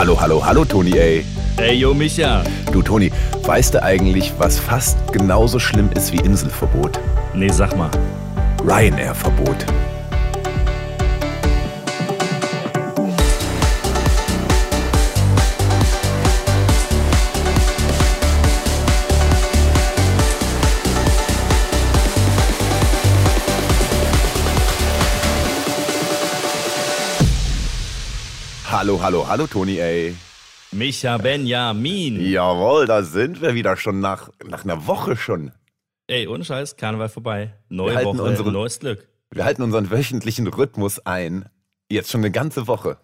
Hallo, hallo, hallo, Toni, ey. Ey, yo, Micha. Du, Toni, weißt du eigentlich, was fast genauso schlimm ist wie Inselverbot? Nee, sag mal. Ryanair-Verbot. Hallo, hallo, hallo, Toni, ey. Micha Benjamin. Jawohl, da sind wir wieder schon nach, nach einer Woche schon. Ey, ohne Scheiß, Karneval vorbei. Neue Woche, unseren- neues Glück. Wir halten unseren wöchentlichen Rhythmus ein. Jetzt schon eine ganze Woche.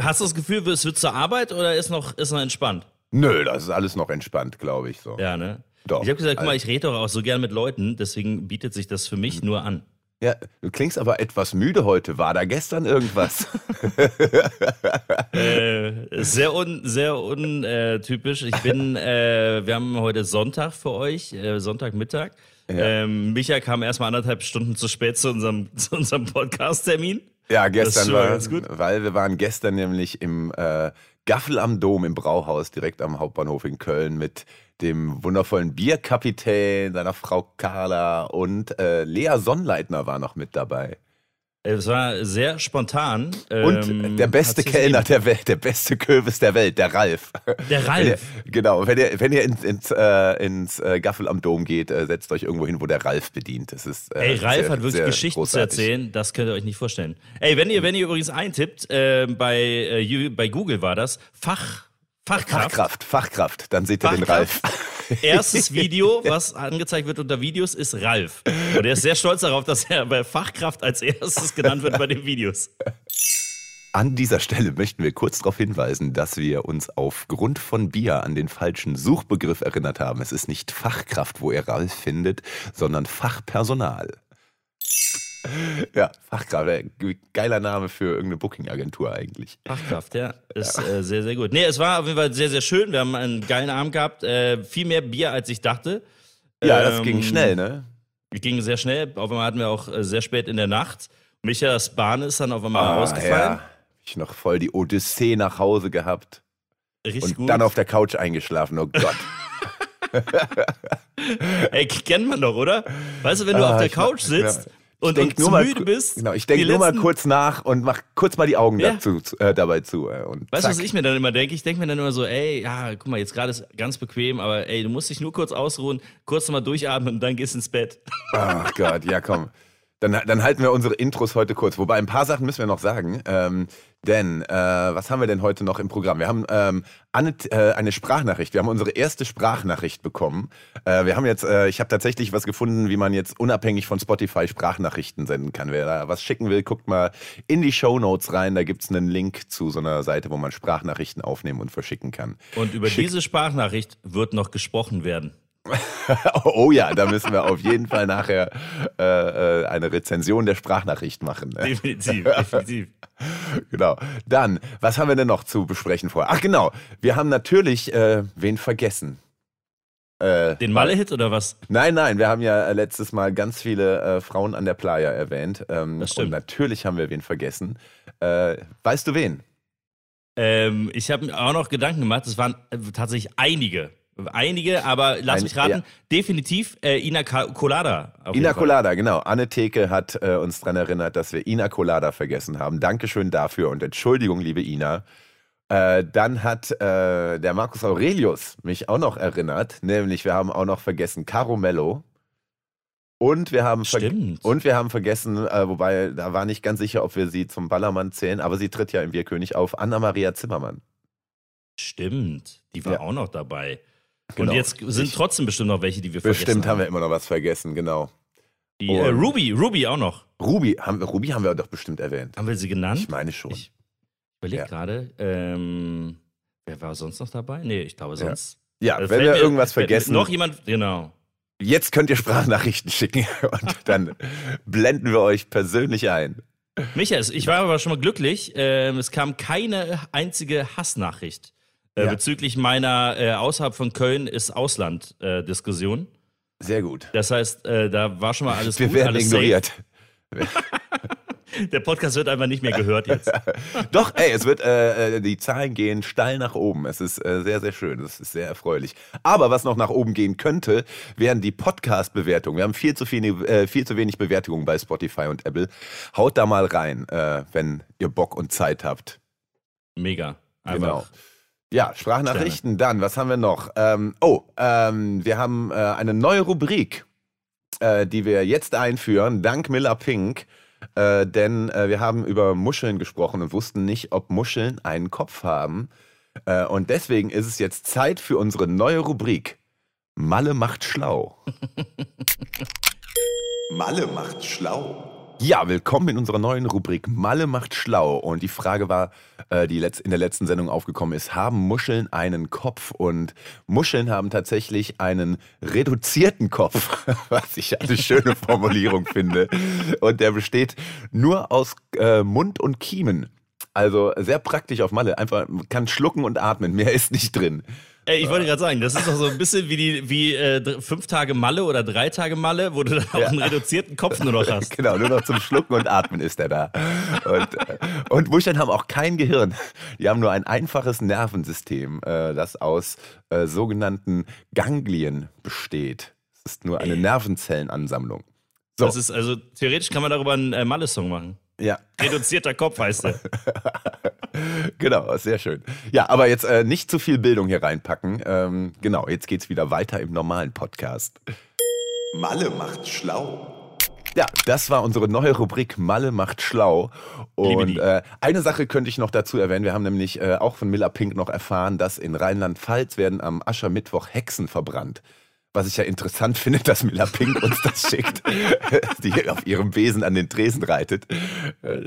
Hast du das Gefühl, es wird zur Arbeit oder ist noch, ist noch entspannt? Nö, das ist alles noch entspannt, glaube ich so. Ja, ne? Doch. Ich habe gesagt, guck mal, ich rede doch auch so gern mit Leuten, deswegen bietet sich das für mich nur an. Ja, du klingst aber etwas müde heute. War da gestern irgendwas? äh, sehr un, sehr untypisch. Ich bin, äh, wir haben heute Sonntag für euch, äh, Sonntagmittag. Ähm, Micha kam erstmal anderthalb Stunden zu spät zu unserem, zu unserem Podcast-Termin. ja, Das gestern ist schon mal war, ganz gut. weil wir waren gestern nämlich im äh, Gaffel am Dom im Brauhaus direkt am Hauptbahnhof in Köln mit dem wundervollen Bierkapitän, seiner Frau Carla und äh, Lea Sonnleitner war noch mit dabei. Es war sehr spontan. Und ähm, der beste Kellner der Welt, der beste Kürbis der Welt, der Ralf. Der Wenn ihr, Ralf. genau, wenn ihr, wenn ihr ins, ins, äh, ins äh, Gaffel am Dom geht, äh, setzt euch irgendwo hin, wo der Ralf bedient. Das ist, äh, Ey, Ralf sehr, hat wirklich Geschichten großartig. zu erzählen, das könnt ihr euch nicht vorstellen. Ey, wenn ihr, wenn ihr übrigens eintippt, äh, bei, äh, bei Google war das, Fach, Fachkraft, Fachkraft, Fachkraft, dann seht ihr den Fachkraft. Ralf. erstes Video, was angezeigt wird unter Videos, ist Ralf. Und er ist sehr stolz darauf, dass er bei Fachkraft als erstes genannt wird bei den Videos. An dieser Stelle möchten wir kurz darauf hinweisen, dass wir uns aufgrund von Bier an den falschen Suchbegriff erinnert haben. Es ist nicht Fachkraft, wo ihr Ralf findet, sondern Fachpersonal. Ja, Fachkraft, äh, geiler Name für irgendeine Booking-Agentur eigentlich. Fachkraft, ja. Ist äh, sehr, sehr gut. Nee, es war auf jeden Fall sehr, sehr schön. Wir haben einen geilen Abend gehabt. Äh, viel mehr Bier, als ich dachte. Ja, das Ähm, ging schnell, ne? Ging sehr schnell. Auf einmal hatten wir auch äh, sehr spät in der Nacht. Michaels Bahn ist dann auf einmal. Ah, ja. Ich noch voll die Odyssee nach Hause gehabt Richtig und gut. dann auf der Couch eingeschlafen. Oh Gott. Ey, kennt man doch, oder? Weißt du, wenn du Ah, auf der Couch mach- ja. Und, und nur zu mal müde bist. Genau, ich denke nur mal letzten- kurz nach und mach kurz mal die Augen Ja. dazu, äh, dabei zu. Äh, und Weißt du, was ich mir dann immer denke? Ich denke mir dann immer so, ey, ja, guck mal, jetzt gerade ist ganz bequem, aber ey, du musst dich nur kurz ausruhen, kurz nochmal durchatmen und dann gehst ins Bett. Ach Gott, ja komm. Dann, dann halten wir unsere Intros heute kurz. Wobei ein paar Sachen müssen wir noch sagen. Ähm, denn, äh, was haben wir denn heute noch im Programm? Wir haben ähm, eine, äh, eine Sprachnachricht. Wir haben unsere erste Sprachnachricht bekommen. Äh, wir haben jetzt, äh, ich habe tatsächlich was gefunden, wie man jetzt unabhängig von Spotify Sprachnachrichten senden kann. Wer da was schicken will, guckt mal in die Show Notes rein. Da gibt's einen Link zu so einer Seite, wo man Sprachnachrichten aufnehmen und verschicken kann. Und über Schick. diese Sprachnachricht wird noch gesprochen werden. Oh ja, da müssen wir auf jeden Fall nachher äh, äh, eine Rezension der Sprachnachricht machen. ne? Definitiv, definitiv. Genau. Dann, was haben wir denn noch zu besprechen vorher? Ach genau, wir haben natürlich äh, wen vergessen. Äh, Den Malle-Hit oder was? Nein, nein, wir haben ja äh, letztes Mal ganz viele äh, Frauen an der Playa erwähnt. Ähm, Das stimmt. Und natürlich haben wir wen vergessen. Weißt du wen? Ähm, ich habe mir auch noch Gedanken gemacht, es waren tatsächlich einige. Einige, aber lass Ein- mich raten, ja. definitiv äh, Ina Colada. Ina. Colada, genau. Anne Theke hat äh, uns daran erinnert, dass wir Ina Colada vergessen haben. Dankeschön dafür und Entschuldigung, liebe Ina. Äh, dann hat äh, der Markus Aurelius mich auch noch erinnert, nämlich wir haben auch noch vergessen Caro Mello. Und wir haben, Stimmt. und wir haben vergessen, äh, wobei da war nicht ganz sicher, ob wir sie zum Ballermann zählen, aber sie tritt ja im Bierkönig auf, Anna-Maria Zimmermann. Stimmt, die war Ja. auch noch dabei. Genau. Und jetzt sind Ich- trotzdem bestimmt noch welche, die wir vergessen Bestimmt haben haben. wir immer noch was vergessen, genau. Die, äh, Ruby, Ruby auch noch. Ruby haben, Ruby haben wir doch bestimmt erwähnt. Haben wir sie genannt? Ich meine schon. Ich überlege Ja. gerade. Ähm, wer war sonst noch dabei? Nee, ich glaube sonst. Ja, Also wenn fällt wir irgendwas vergessen, Noch jemand, genau. Jetzt könnt ihr Sprachnachrichten schicken und dann blenden wir euch persönlich ein. Michael, ich war aber schon mal glücklich. Ähm, es kam keine einzige Hassnachricht äh, Ja. bezüglich meiner äh, außerhalb von Köln ist Ausland-Diskussion. Sehr gut. das heißt, äh, da war schon mal alles Wir gut, werden alles ignoriert. Der Podcast wird einfach nicht mehr gehört jetzt. Doch, ey, es wird, äh, äh, die Zahlen gehen steil nach oben. Es ist äh, sehr, sehr schön. Es ist sehr erfreulich. Aber was noch nach oben gehen könnte, wären die Podcast-Bewertungen. Wir haben viel zu, viel, äh, viel zu wenig Bewertungen bei Spotify und Apple. Haut da mal rein, äh, wenn ihr Bock und Zeit habt. Mega. Einfach. Genau. Ja, Sprachnachrichten, Sterne. dann, was haben wir noch? Ähm, oh, ähm, wir haben äh, eine neue Rubrik, äh, die wir jetzt einführen, dank Miller Pink. Äh, denn äh, wir haben über Muscheln gesprochen und wussten nicht, ob Muscheln einen Kopf haben. Äh, und deswegen ist es jetzt Zeit für unsere neue Rubrik. Malle macht schlau. Malle macht schlau. Ja, willkommen in unserer neuen Rubrik Malle macht schlau. Und die Frage war, äh, die in der letzten Sendung aufgekommen ist, haben Muscheln einen Kopf? Und Muscheln haben tatsächlich einen reduzierten Kopf, was ich eine schöne Formulierung finde. Und der besteht nur aus äh, Mund und Kiemen. Also sehr praktisch auf Malle. Einfach kann schlucken und atmen. Mehr ist nicht drin. Ey, ich wollte gerade sagen, das ist doch so ein bisschen wie die wie äh, fünf Tage Malle oder drei Tage Malle, wo du dann auch ja. einen reduzierten Kopf nur noch hast. genau, nur noch zum Schlucken und Atmen ist der da. Und, äh, und Muscheln haben auch kein Gehirn. Die haben nur ein einfaches Nervensystem, äh, das aus äh, sogenannten Ganglien besteht. Es ist nur eine Nervenzellenansammlung. So. Das ist also theoretisch kann man darüber einen äh, Malle-Song machen. Ja. Reduzierter Kopf heißt er. genau, sehr schön. Ja, aber jetzt äh, nicht zu viel Bildung hier reinpacken. Ähm, genau, jetzt geht's wieder weiter im normalen Podcast. Malle macht schlau. Ja, das war unsere neue Rubrik Malle macht schlau. Und äh, eine Sache könnte ich noch dazu erwähnen. Wir haben nämlich äh, auch von Miller Pink noch erfahren, dass in Rheinland-Pfalz werden am Aschermittwoch Hexen verbrannt was ich ja interessant finde, dass Mila Pink uns das schickt, die auf ihrem Besen an den Tresen reitet.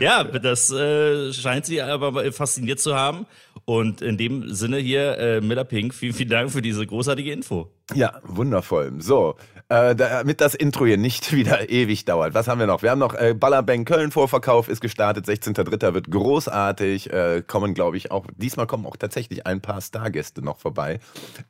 Ja, das äh, scheint sie aber fasziniert zu haben. Und in dem Sinne hier, äh, Miller Pink, vielen, vielen Dank für diese großartige Info. Ja, wundervoll. So, äh, damit das Intro hier nicht wieder ewig dauert. Was haben wir noch? Wir haben noch äh, Ballerbang Köln Vorverkauf ist gestartet. 16.03. wird großartig. Äh, kommen, glaube ich, auch, diesmal kommen auch tatsächlich ein paar Stargäste noch vorbei.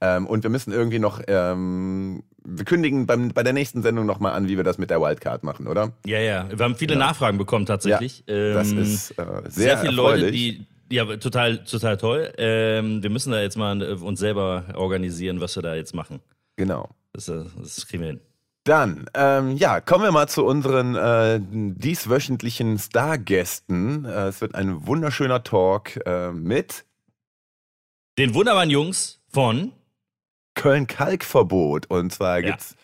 Ähm, und wir müssen irgendwie noch, ähm, wir kündigen beim, bei der nächsten Sendung nochmal an, wie wir das mit der Wildcard machen, oder? Ja, ja. Wir haben viele ja. Nachfragen bekommen tatsächlich. Ja, ähm, das ist äh, sehr, sehr viele Leute, die, ja, total, total toll. Ähm, wir müssen da jetzt mal äh, uns selber organisieren, was wir da jetzt machen. Genau. Das, äh, das kriegen wir hin. Dann, ähm, ja, kommen wir mal zu unseren äh, dieswöchentlichen Stargästen. Äh, es wird ein wunderschöner Talk äh, mit den wunderbaren Jungs von Köln-Kalkverbot. Und zwar ja. gibt's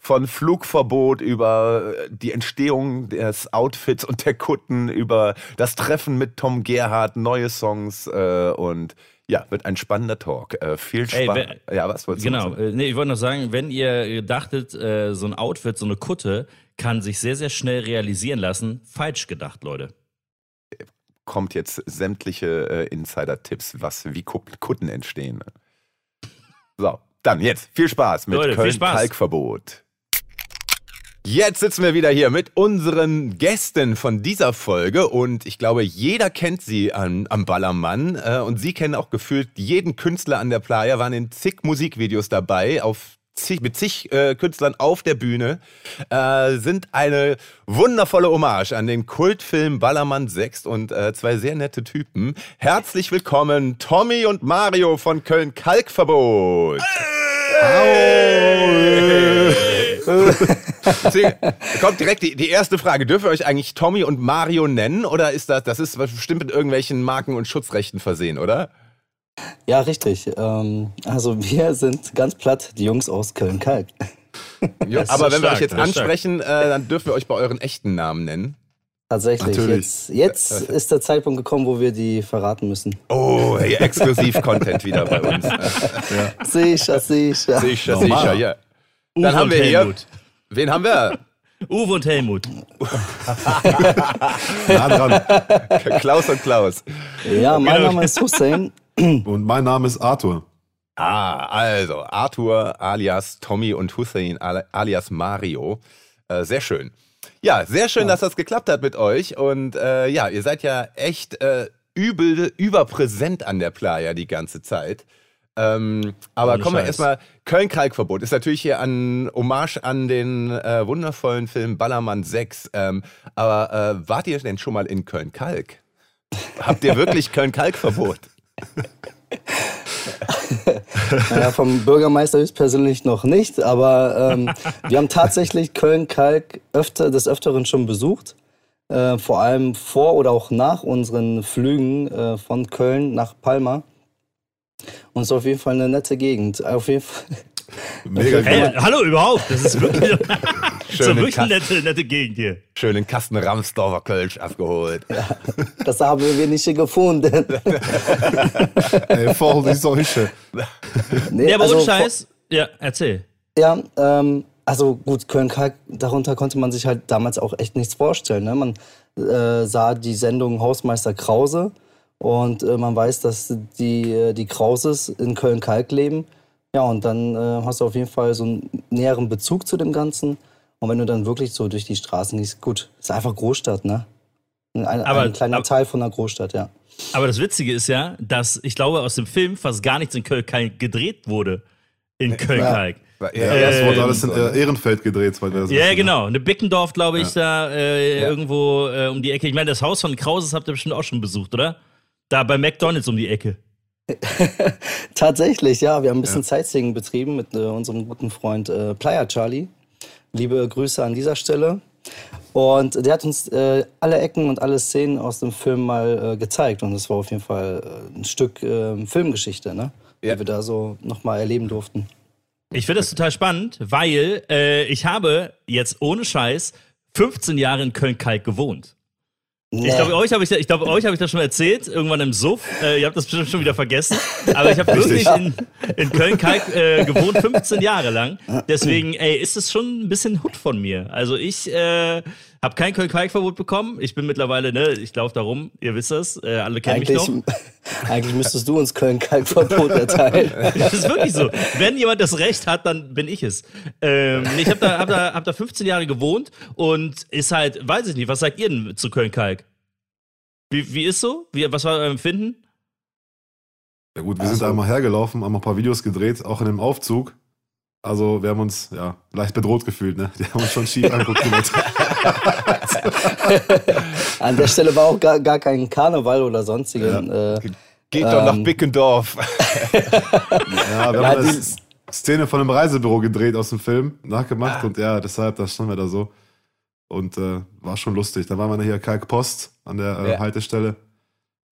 von Flugverbot über äh, die Entstehung des Outfits und der Kutten, über das Treffen mit Tom Gerhardt, neue Songs äh, und ja, wird ein spannender Talk. Äh, viel Spaß. Ja, was wolltest du Genau, äh, nee, ich wollte noch sagen, wenn ihr dachtet, äh, so ein Outfit, so eine Kutte, kann sich sehr, sehr schnell realisieren lassen, falsch gedacht, Leute. Kommt jetzt sämtliche äh, Insider-Tipps, was wie Kutten entstehen. So, dann jetzt viel Spaß mit Leute, Köln-Kalkverbot. Jetzt sitzen wir wieder hier mit unseren Gästen von dieser Folge und ich glaube, jeder kennt sie am, am Ballermann äh, und sie kennen auch gefühlt jeden Künstler an der Playa, waren in zig Musikvideos dabei, auf zig, mit zig äh, Künstlern auf der Bühne, äh, sind eine wundervolle Hommage an den Kultfilm Ballermann 6 und äh, zwei sehr nette Typen. Herzlich willkommen, Tommy und Mario von Köln Kalkverbot. Hey. Deswegen kommt direkt die, die erste Frage. Dürfen wir euch eigentlich Tommy und Mario nennen oder ist das, das ist bestimmt mit irgendwelchen Marken und Schutzrechten versehen, oder? Ja, richtig. Ähm, also wir sind ganz platt die Jungs aus Köln-Kalk. Ja, aber wenn stark, wir euch jetzt ansprechen, äh, dann dürfen wir euch bei euren echten Namen nennen. Tatsächlich. Natürlich. Jetzt, jetzt ist der Zeitpunkt gekommen, wo wir die verraten müssen. Oh, hey, Exklusiv-Content wieder bei uns. ja. Sicher, sicher. Sicher, sicher, ja. Uwe Dann haben wir Helmut. hier. Wen haben wir? Uwe und Helmut. nah dran. Klaus und Klaus. Ja, mein genau. Name ist Hussein. Und mein Name ist Arthur. Ah, also Arthur alias Tommy und Hussein alias Mario. Äh, sehr schön. Ja, sehr schön, ja. dass das geklappt hat mit euch. Und äh, ja, ihr seid ja echt äh, übel überpräsent an der Playa die ganze Zeit. Ähm, aber Ohne kommen wir Scheiß. erstmal. Köln-Kalkverbot ist natürlich hier an Hommage an den äh, wundervollen Film Ballermann 6. Ähm, aber äh, wart ihr denn schon mal in Köln-Kalk? Habt ihr wirklich Köln-Kalk-Verbot? Naja, vom Bürgermeister höchstpersönlich noch nicht, aber ähm, wir haben tatsächlich Köln-Kalk öfter, des Öfteren schon besucht. Äh, vor allem vor oder auch nach unseren Flügen äh, von Köln nach Palma. Und es ist auf jeden Fall eine nette Gegend. Auf jeden Fall. Mega Hey, hallo überhaupt. Das ist wirklich, Schönen wirklich eine nette, nette Gegend hier. Schön den Kasten Ramsdorfer Kölsch abgeholt. Das haben wir nicht gefunden. Ey, voll die Seuche. Nee, Ja, aber also ohne vor- Scheiß. Ja, erzähl. Ja, ähm, also gut, Köln-Kalk, darunter konnte man sich halt damals auch echt nichts vorstellen. Ne? Man äh, sah die Sendung Hausmeister Krause und äh, man weiß, dass die, äh, die Krauses in Köln-Kalk leben. Ja, und dann äh, hast du auf jeden Fall so einen näheren Bezug zu dem Ganzen. Und wenn du dann wirklich so durch die Straßen gehst, gut, ist einfach Großstadt, ne? Ein, ein, Aber- ein kleiner aber- Teil von einer Großstadt, ja. Aber das Witzige ist ja, dass ich glaube, aus dem Film fast gar nichts in Köln-Kalk gedreht wurde. In Köln-Kalk. Ja, Ja, das wurde Ähm, alles in äh, Ehrenfeld gedreht, Ja, ja, genau. Eine Bickendorf, glaube ich, da äh, Ja. irgendwo äh, um die Ecke. Ich meine, das Haus von Krauses habt ihr bestimmt auch schon besucht, oder? Da bei McDonalds um die Ecke. Tatsächlich, ja. Wir haben ein bisschen Sightseeing betrieben mit äh, unserem guten Freund äh, Playa Charlie. Liebe Grüße an dieser Stelle. Und der hat uns äh, alle Ecken und alle Szenen aus dem Film mal äh, gezeigt. Und das war auf jeden Fall äh, ein Stück äh, Filmgeschichte, ne? Ja. Die wir da so nochmal erleben durften. Ich finde das total spannend, weil äh, ich habe jetzt ohne Scheiß 15 Jahre in Köln-Kalk gewohnt. Ich Nee. glaube, euch habe ich, ich, glaub, euch hab ich das schon erzählt, irgendwann im Suff. Äh, ihr habt das bestimmt schon wieder vergessen. Aber ich habe wirklich in, in Köln-Kalk äh, gewohnt, 15 Jahre lang. Deswegen, ey, ist es schon ein bisschen Hut von mir. Also ich äh, habe kein Köln-Kalk-Verbot bekommen. Ich bin mittlerweile, ne, ich laufe da rum, ihr wisst das, äh, alle kennen mich eigentlich, noch. eigentlich müsstest du uns Köln-Kalk-Verbot erteilen. Das ist wirklich so. Wenn jemand das Recht hat, dann bin ich es. Ähm, ich habe da, hab da, hab da 15 Jahre gewohnt und ist halt, weiß ich nicht, was sagt ihr denn zu Köln-Kalk? Wie, wie ist so? Wie, was war euer Empfinden? Ja gut, wir Also- sind da einmal hergelaufen, haben ein paar Videos gedreht, auch in dem Aufzug. Also wir haben uns ja leicht bedroht gefühlt, ne? Die haben uns schon schief angeguckt. An der Stelle war auch gar, gar kein Karneval oder sonstigen. Äh, Geht doch nach Ähm. Bickendorf. ja, wir Ja, haben die- eine Szene von einem Reisebüro gedreht aus dem Film, nachgemacht und ja, deshalb, da standen wir da so. Und äh, war schon lustig. Da waren wir hier Kalkpost an der äh, Ja. Haltestelle.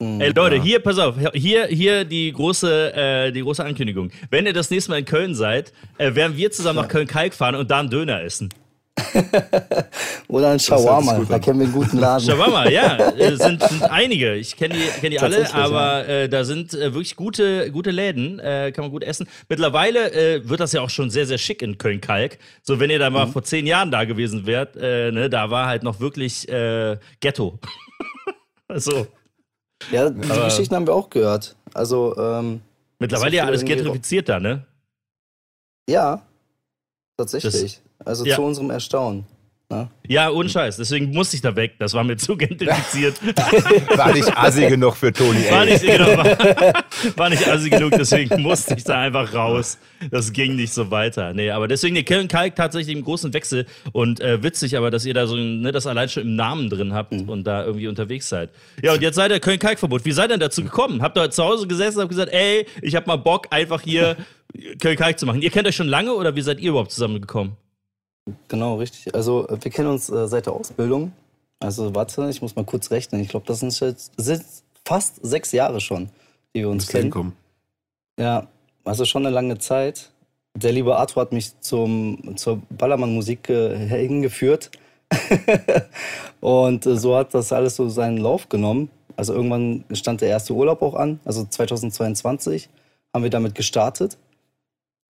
mh. Ey Leute, Ja. hier, pass auf, hier, hier die große, äh, die große Ankündigung. Wenn ihr das nächste Mal in Köln seid, äh, werden wir zusammen nach Köln-Kalk fahren und da einen Döner essen. Oder ein Shawarma, da kennen wir einen guten Laden. Shawarma, ja, äh, sind, sind einige. Ich kenne die, kenn die alle, aber äh, da sind äh, wirklich gute, gute Läden, äh, kann man gut essen. Mittlerweile äh, wird das ja auch schon sehr, sehr schick in Köln-Kalk. So, wenn ihr da mal Mhm. vor zehn Jahren da gewesen wärt, äh, ne, da war halt noch wirklich äh, Ghetto. so. Ja, die Aber- Geschichten haben wir auch gehört. Also, ähm, Mittlerweile So ja alles gentrifiziert da, ne? ja, tatsächlich. Also Ja. zu unserem Erstaunen. Ne? Ja, ohne Scheiß. Deswegen musste ich da weg. Das war mir zu gentrifiziert. War nicht assi genug für Toni War nicht, genau, war, war nicht assi genug, deswegen musste ich da einfach raus. Das ging nicht so weiter. Nee, aber deswegen, der Köln Kalk tatsächlich im großen Wechsel und äh, witzig, aber dass ihr da so ne, das allein schon im Namen drin habt und da irgendwie unterwegs seid. Ja, und jetzt seid ihr Köln Kalk Verbot. Wie seid ihr denn dazu gekommen? Habt ihr zu Hause gesessen und habt gesagt, ey, ich hab mal Bock, einfach hier Köln Kalk zu machen. Ihr kennt euch schon lange oder wie seid ihr überhaupt zusammengekommen? Genau, richtig. Also, wir kennen uns äh, seit der Ausbildung. Also, warte, ich muss mal kurz rechnen. Ich glaube, das sind jetzt sind fast sechs Jahre schon, die wir uns kennen. hinkommen. Ja, also schon eine lange Zeit. Der liebe Arthur hat mich zum, zur Ballermann-Musik äh, hingeführt. und äh, so hat das alles so seinen Lauf genommen. Also irgendwann stand der erste Urlaub auch an, also 2022 haben wir damit gestartet.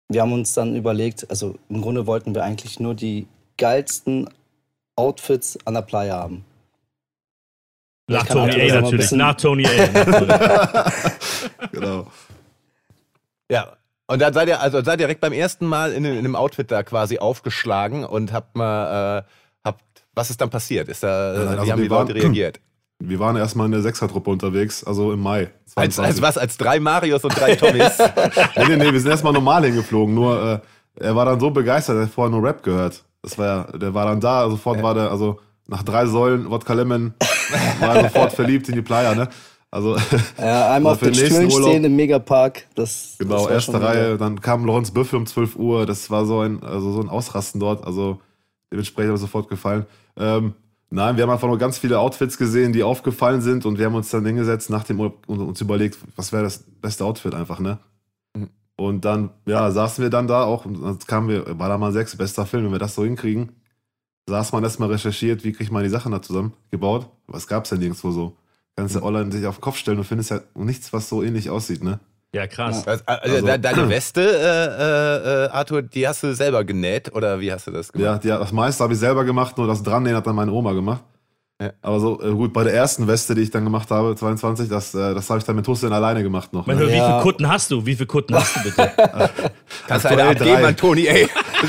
Wir haben uns dann überlegt, also im Grunde wollten wir eigentlich nur die geilsten Outfits an der Playa haben. Nach Tony A das noch mal ein natürlich. bisschen- Nach Tony A. Genau. Ja. Und dann seid ihr, also seid ihr direkt beim ersten Mal in, in einem Outfit da quasi aufgeschlagen und habt mal, äh, habt, was ist dann passiert? Ist da, nein, wie also haben die wir waren- Leute reagiert? Wir waren erstmal in der Sechsertruppe unterwegs, also im Mai. Als, 22. als was? Als drei Marios und drei Tommys? nee, nee, nee, wir sind erstmal normal hingeflogen. Nur äh, er war dann so begeistert, er hat vorher nur Rap gehört. Das war ja, der war dann da, sofort war der, also nach drei Säulen, Wodka Lemon, war er sofort verliebt in die Playa, ne? Also, Ja, einmal auf für den Stühlen stehen im Megapark. Das, das genau, war erste Reihe, wieder- dann kam Lorenz Büffel um 12 Uhr, das war so ein, also so ein Ausrasten dort, also dementsprechend hat mir sofort gefallen. Ähm, nein, wir haben einfach nur ganz viele Outfits gesehen, die aufgefallen sind und wir haben uns dann hingesetzt nach dem Urlaub und uns überlegt, was wäre das beste Outfit einfach, ne? Mhm. Und dann, ja, saßen wir dann da auch und dann kamen wir, war da mal sechs, bester Film, wenn wir das so hinkriegen. Saß man erstmal recherchiert, wie kriegt man die Sachen da zusammengebaut. Aber es gab es ja nirgendwo so. Kannst Mhm. du online sich auf den Kopf stellen und findest ja nichts, was so ähnlich aussieht, ne? Ja, krass. Also, also, Also- de- deine Weste, äh, äh, Arthur, die hast du selber genäht oder wie hast du das Ja, gemacht? die, das meiste habe ich selber gemacht, nur das Drannähen hat dann meine Oma gemacht. Ja. Aber so, äh, gut, bei der ersten Weste, die ich dann gemacht habe, 22, das, äh, das habe ich dann mit Hussein alleine gemacht noch. Ne? Gott, wie Ja. viele Kutten hast du? Wie viele Kutten hast du bitte? Kannst du eine abgeben an Toni, ey.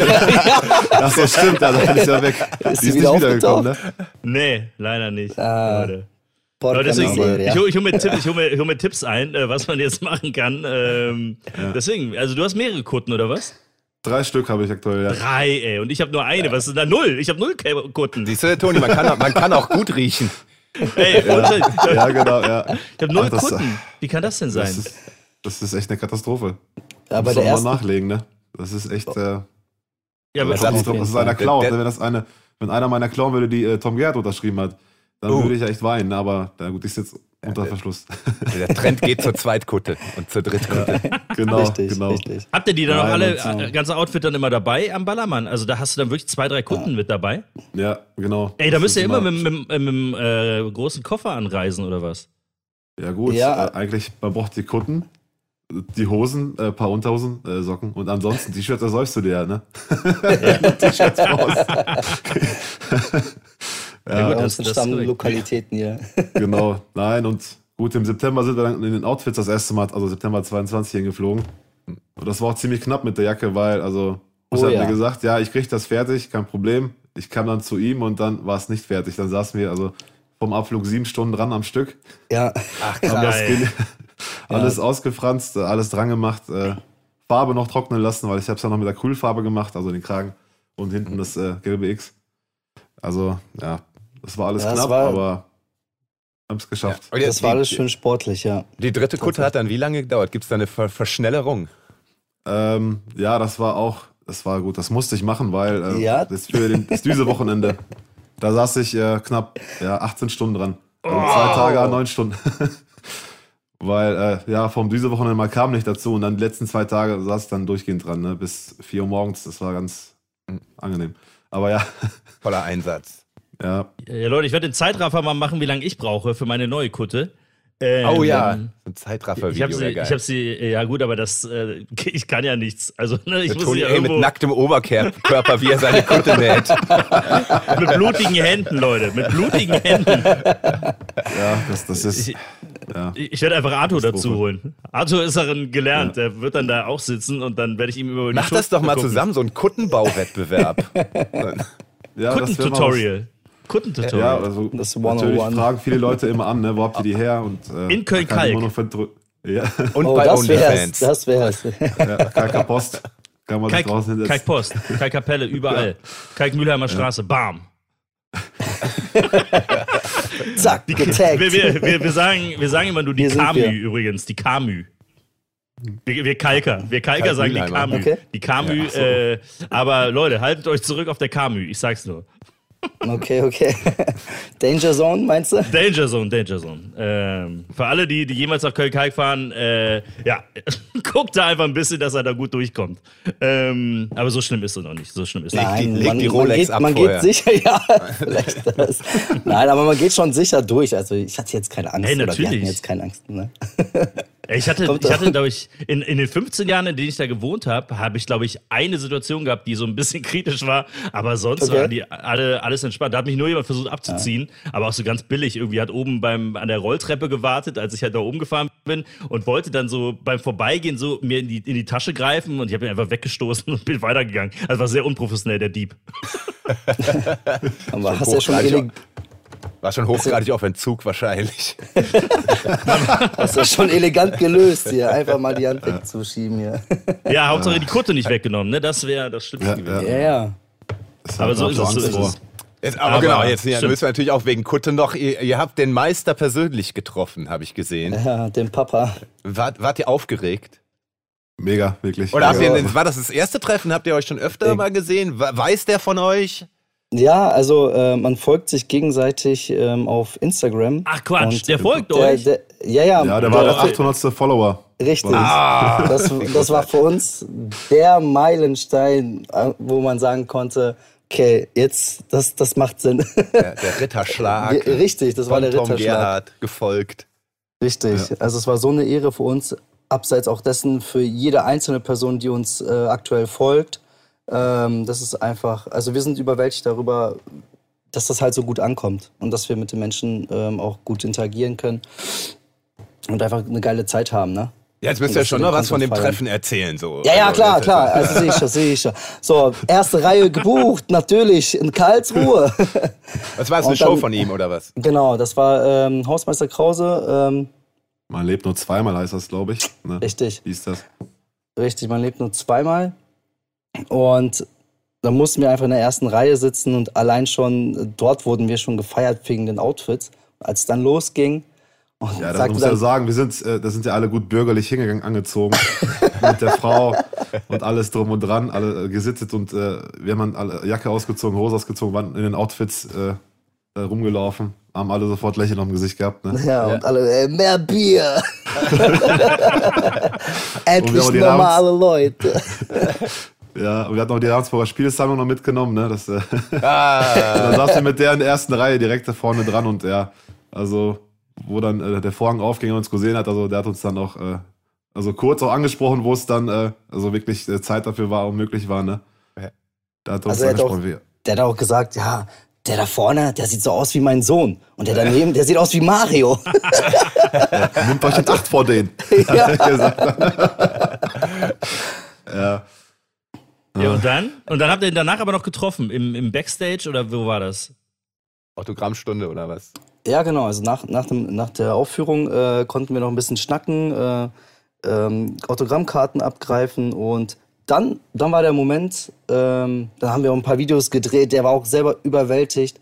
Ach so, stimmt, ja, dann ist ja weg. Ist die sie ist wieder nicht wiedergekommen, ne? nee, leider nicht. Ah. Leute. Porca Aber deswegen, Miseria. ich, hole- ich hole mir, Tipp, ich hol mir, ich hol mir Tipps ein, äh, was man jetzt machen kann. Ähm, Deswegen, also du hast mehrere Kutten, oder was? Drei Stück habe ich aktuell, ja. Drei, ey. Und ich habe nur eine. Was ist da? Null. Ich habe null Kutten. Siehst du, Toni, man kann, auch- man kann auch gut riechen. Ey, und, ich Ja, genau, ja. habe null Ach, das- Kutten. Wie kann das denn sein? Das ist, das ist echt eine Katastrophe. ja, Muss der man ersten, mal nachlegen, ne? Das ist echt. Äh, ja, aber aber das ist, das ist einer ne? wenn, das eine, wenn einer meiner klauen würde, die äh, Tom Gerhardt unterschrieben hat, dann Oh. würde ich ja echt weinen. Aber na gut, die ist jetzt unter der- Verschluss. Der Trend geht zur Zweitkutte und zur Drittkutte. genau, richtig, genau. richtig. Habt ihr die dann auch alle, so. äh, ganze Outfit dann immer dabei am Ballermann? Also da hast du dann wirklich zwei, drei Kunden mit dabei? Ja, genau. Ey, da müsst ihr ist immer mit, mit, mit, mit einem äh, großen Koffer anreisen, oder was? Ja, gut. Ja. Äh, eigentlich, man braucht die Kutten, die Hosen, äh, paar Unterhosen, äh, Socken und ansonsten T-Shirts ersäufst du dir ja, ne? T-Shirts raus. Ja, das- uns das- Stammlokalitäten hier. genau. Nein, und gut, im September sind wir dann in den Outfits das erste Mal, also September 22 hingeflogen. Und das war auch ziemlich knapp mit der Jacke, weil, also, Hussein Oh hat ja. mir gesagt, ja, ich krieg das fertig, kein Problem. Ich kam dann zu ihm und dann war es nicht fertig. Dann saßen wir also vom Abflug sieben Stunden dran am Stück. Ja, Ach, Geil. Alles ausgefranst, äh, alles dran gemacht, äh, Farbe noch trocknen lassen, weil ich habe es ja noch mit Acrylfarbe gemacht, also den Kragen und hinten das äh, gelbe X. Also ja, das war alles Ja, knapp, war- aber haben es geschafft. Jetzt das war alles schön sportlich, ja. Die dritte Kutte hat dann wie lange gedauert? Gibt es da eine Ver Verschnellerung? Ähm, ja, das war auch, das war gut, das musste ich machen, weil äh, Ja. das für den, das Düse-Wochenende, da saß ich äh, knapp ja, 18 Stunden dran. Also zwei Tage, neun Stunden. weil äh, ja, vom Düse-Wochenende mal kam nicht dazu und dann die letzten zwei Tage saß ich dann durchgehend dran, ne, bis 4 Uhr morgens, das war ganz mm, angenehm. Aber ja, Voller Einsatz. Ja, Ja, Leute, ich werde den Zeitraffer mal machen, wie lange ich brauche für meine neue Kutte. Ähm, Oh ja, ähm, ein Ich Zeitraffer-Video habe sie, ich hab sie, ja gut, aber das, äh, ich kann ja nichts. Also ne, ich muss sie ja ey, mit irgendwo nacktem Oberkörper, wie er seine Kutte näht. mit blutigen Händen, Leute, mit blutigen Händen. ja, das, das ist, Ich, ja. ich werde einfach Arthur dazu holen. Arthur ist darin gelernt, der wird dann da auch sitzen und dann werde ich ihm über die Mach das Schulter doch mal gucken. zusammen, so ein Kuttenbauwettbewerb. ja das Kuttentutorial. Ja, also Das natürlich 101. fragen viele Leute immer an, ne, wo habt ihr die her? Und, äh, In Köln-Kalk. Ja, Und Oh, bei das wär's, OnlyFans. das wär's. ja Kalker Post. Kann man sich Kalk, draußen hinsetzen. Kalkpost, Kalkkapelle, überall. Kalkmühlheimer Straße, bam. Zack, getaggt. Wir, wir, wir, wir, sagen, wir sagen immer nur die Kamü übrigens, die Kamü. Wir, wir Kalker, wir Kalker sagen die. Kamü. Okay. Die Kamü, Ja, so. äh, aber Leute, haltet euch zurück auf der Kamü, ich sag's nur. Okay, okay. Danger Zone, meinst du? Danger Zone, Danger Zone. Ähm, für alle, die, die jemals nach Köln-Kalk fahren, äh, ja, guckt da einfach ein bisschen, dass er da gut durchkommt. Ähm, aber so schlimm ist es noch nicht. So schlimm ist es Leg nicht. die- leg man, die man Rolex geht, ab man vorher. geht sicher, ja, vielleicht das. Nein, aber man geht schon sicher durch. Also ich hatte jetzt keine Angst. Hey, oder wir hatten natürlich. jetzt keine Angst. Ne? Ich hatte, ich hatte glaube ich, in, in den 15 Jahren, in denen ich da gewohnt habe, habe ich, glaube ich, eine Situation gehabt, die so ein bisschen kritisch war. Aber sonst Okay. war die alle, alles entspannt. Da hat mich nur jemand versucht abzuziehen, aber auch so ganz billig. Irgendwie hat oben beim, an der Rolltreppe gewartet, als ich halt da oben gefahren bin und wollte dann so beim Vorbeigehen so mir in die, in die Tasche greifen und ich habe ihn einfach weggestoßen und bin weitergegangen. Also war sehr unprofessionell, der Dieb. Aber hast ja schon ele War schon hochgradig auf Entzug wahrscheinlich. Hast du schon elegant gelöst hier. Einfach mal die Hand wegzuschieben hier. Ja, Hauptsache die Kutte nicht weggenommen, ne? Das wäre das Schlimmste Ja, gewesen. Ja, ja. Das Aber so ist es, so ist es. Jetzt, aber, Aber genau, jetzt ja, müssen wir natürlich auch wegen Kutte noch. Ihr, ihr habt den Meister persönlich getroffen, habe ich gesehen. Ja, den Papa. Wart, wart ihr aufgeregt? Mega, wirklich. Oder habt ihr, war das das erste Treffen? Habt ihr euch schon öfter Ja. mal gesehen? We- Weiß der von euch? Ja, also äh, man folgt sich gegenseitig ähm, auf Instagram. Ach Quatsch, Und der folgt Der, euch. der, ja, ja, ja, der war der 800. Follower. Richtig. Ah, Das, das war für uns der Meilenstein, äh, wo man sagen konnte, okay, jetzt, das, das macht Sinn. Der, der Ritterschlag. Ja, Richtig, das war von der Tom Ritterschlag. Gerhard gefolgt. Richtig. Also es war so eine Ehre für uns, abseits auch dessen für jede einzelne Person, die uns äh, aktuell folgt. Ähm, das ist einfach, also wir sind überwältigt darüber, dass das halt so gut ankommt und dass wir mit den Menschen ähm, auch gut interagieren können und einfach eine geile Zeit haben, ne? Ja, Jetzt müsst ihr Das schon noch was von dem. Treffen erzählen. So. Ja, ja, Also, klar, das- klar. Also sehe ich schon, sehe ich schon. So, erste Reihe gebucht, natürlich, in Karlsruhe. Was war das, eine Und Show dann- von ihm oder was? genau, das war ähm, Hausmeister Krause. Ähm, Man lebt nur zweimal, heißt das, glaube ich. Ne? richtig. Wie ist das? Richtig, man lebt nur zweimal. Und da mussten wir einfach in der ersten Reihe sitzen und allein schon dort wurden wir schon gefeiert wegen den Outfits. Als es dann losging und Ja, da sagte muss ja dann, sagen, wir sind, äh, da sind ja alle gut bürgerlich hingegangen, angezogen. mit der Frau und alles drum und dran, alle äh, gesittet und äh, wir haben dann alle Jacke ausgezogen, Hose ausgezogen, waren in den Outfits äh, rumgelaufen, haben alle sofort Lächeln auf dem Gesicht gehabt. Ne? ja, und alle, äh, mehr Bier. Endlich normale Leute. Ja, und wir hatten auch die Ravensburger Spielsammlung noch mitgenommen. Ne? Das, äh, Ah, dann saßen wir mit der in der ersten Reihe direkt da vorne dran und ja, also wo dann äh, der Vorhang aufging und uns gesehen hat, also der hat uns dann auch äh, also kurz auch angesprochen, wo es dann äh, also wirklich äh, Zeit dafür war und möglich war, ne? Ja. Da hat er uns Also er auch- angesprochen. wie- Der hat auch gesagt, ja, der da vorne, der sieht so aus wie mein Sohn. Und der daneben, der sieht aus wie Mario. Nimmt euch in Acht vor denen. ja. hat er gesagt. ja. Ja, und dann? Und dann habt ihr ihn danach aber noch getroffen, im, im Backstage oder wo war das? Autogrammstunde oder was? Ja, genau. Also nach, nach, dem, nach der Aufführung äh, konnten wir noch ein bisschen schnacken, äh, ähm, Autogrammkarten abgreifen und dann, dann war der Moment, ähm, dann haben wir auch ein paar Videos gedreht, der war auch selber überwältigt.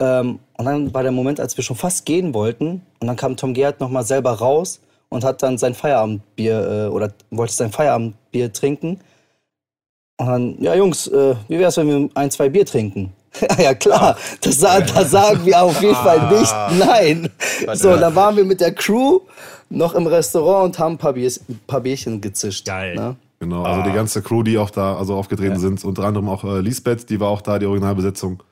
Ähm, und dann war der Moment, als wir schon fast gehen wollten und dann kam Tom Gerhardt nochmal selber raus und hat dann sein Feierabendbier äh, oder wollte sein Feierabendbier trinken. Und dann, ja Jungs, äh, wie wär's, wenn wir ein, zwei Bier trinken? ja klar, das, sa das sagen wir auf jeden Fall nicht. Nein. So, dann waren wir mit der Crew noch im Restaurant und haben ein paar, Biers, ein paar Bierchen gezischt. Geil. Ne? Genau, also die ganze Crew, die auch da also aufgetreten sind, unter anderem auch äh, Lisbeth, die war auch da, die Originalbesetzung.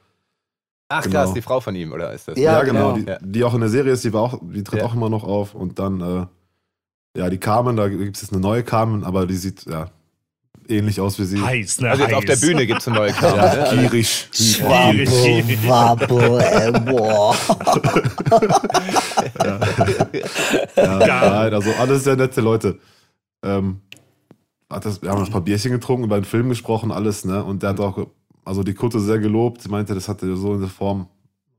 Ach Genau. krass, die Frau von ihm, oder ist das? Ja, Ja, genau, genau. Die, Ja. die auch in der Serie ist, die war auch, die tritt Ja. auch immer noch auf und dann, äh, ja, die Carmen, da gibt es jetzt eine neue Carmen, aber die sieht ja ähnlich aus wie sie. Heiß, ne? Also jetzt auf der heiß. Bühne gibt es eine neue Karte. Ja, ne? gierig. Schwierig. Wabbel, äh, boah. Ja, nein, also alles sehr nette Leute. Ähm, hat das, wir haben ein paar Bierchen getrunken, über den Film gesprochen, alles, ne? Und der hat auch, also die Kutte sehr gelobt. Sie meinte, das hatte so in der Form,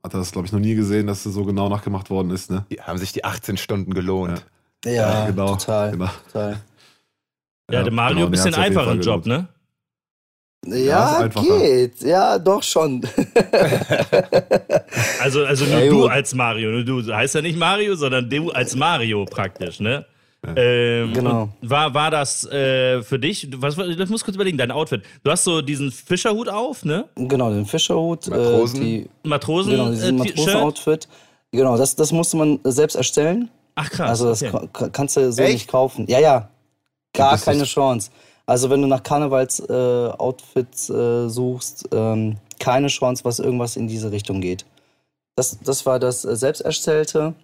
hat er das, glaube ich, noch nie gesehen, dass das so genau nachgemacht worden ist, ne? Die haben sich die 18 Stunden gelohnt. Ja, genau, total. genau. total. Ja, der Mario genau, ein bisschen jeden einfachen Job, ne? Ja, einfacher. geht. Ja, doch schon. Also, also nur Ja, du als Mario. Nur du heißt ja nicht Mario, sondern du als Mario praktisch, ne? Ähm, Genau. War, war das äh, für dich, was, das muss kurz überlegen, dein Outfit. Du hast so diesen Fischerhut auf, ne? Genau, den Fischerhut, äh, Matrosen. die, Matrosen, genau, äh, diesen T-Shirt. Matrosen-Outfit. Genau, das, das musste man selbst erstellen. Ach krass. Also das okay. ka- kannst du so Echt? nicht kaufen. Ja, ja. Gar keine? Chance. Also wenn du nach Karnevals-Outfits äh, Outfits, äh, suchst, ähm, keine Chance, was irgendwas in diese Richtung geht. Das, das war das äh, selbst erstellte.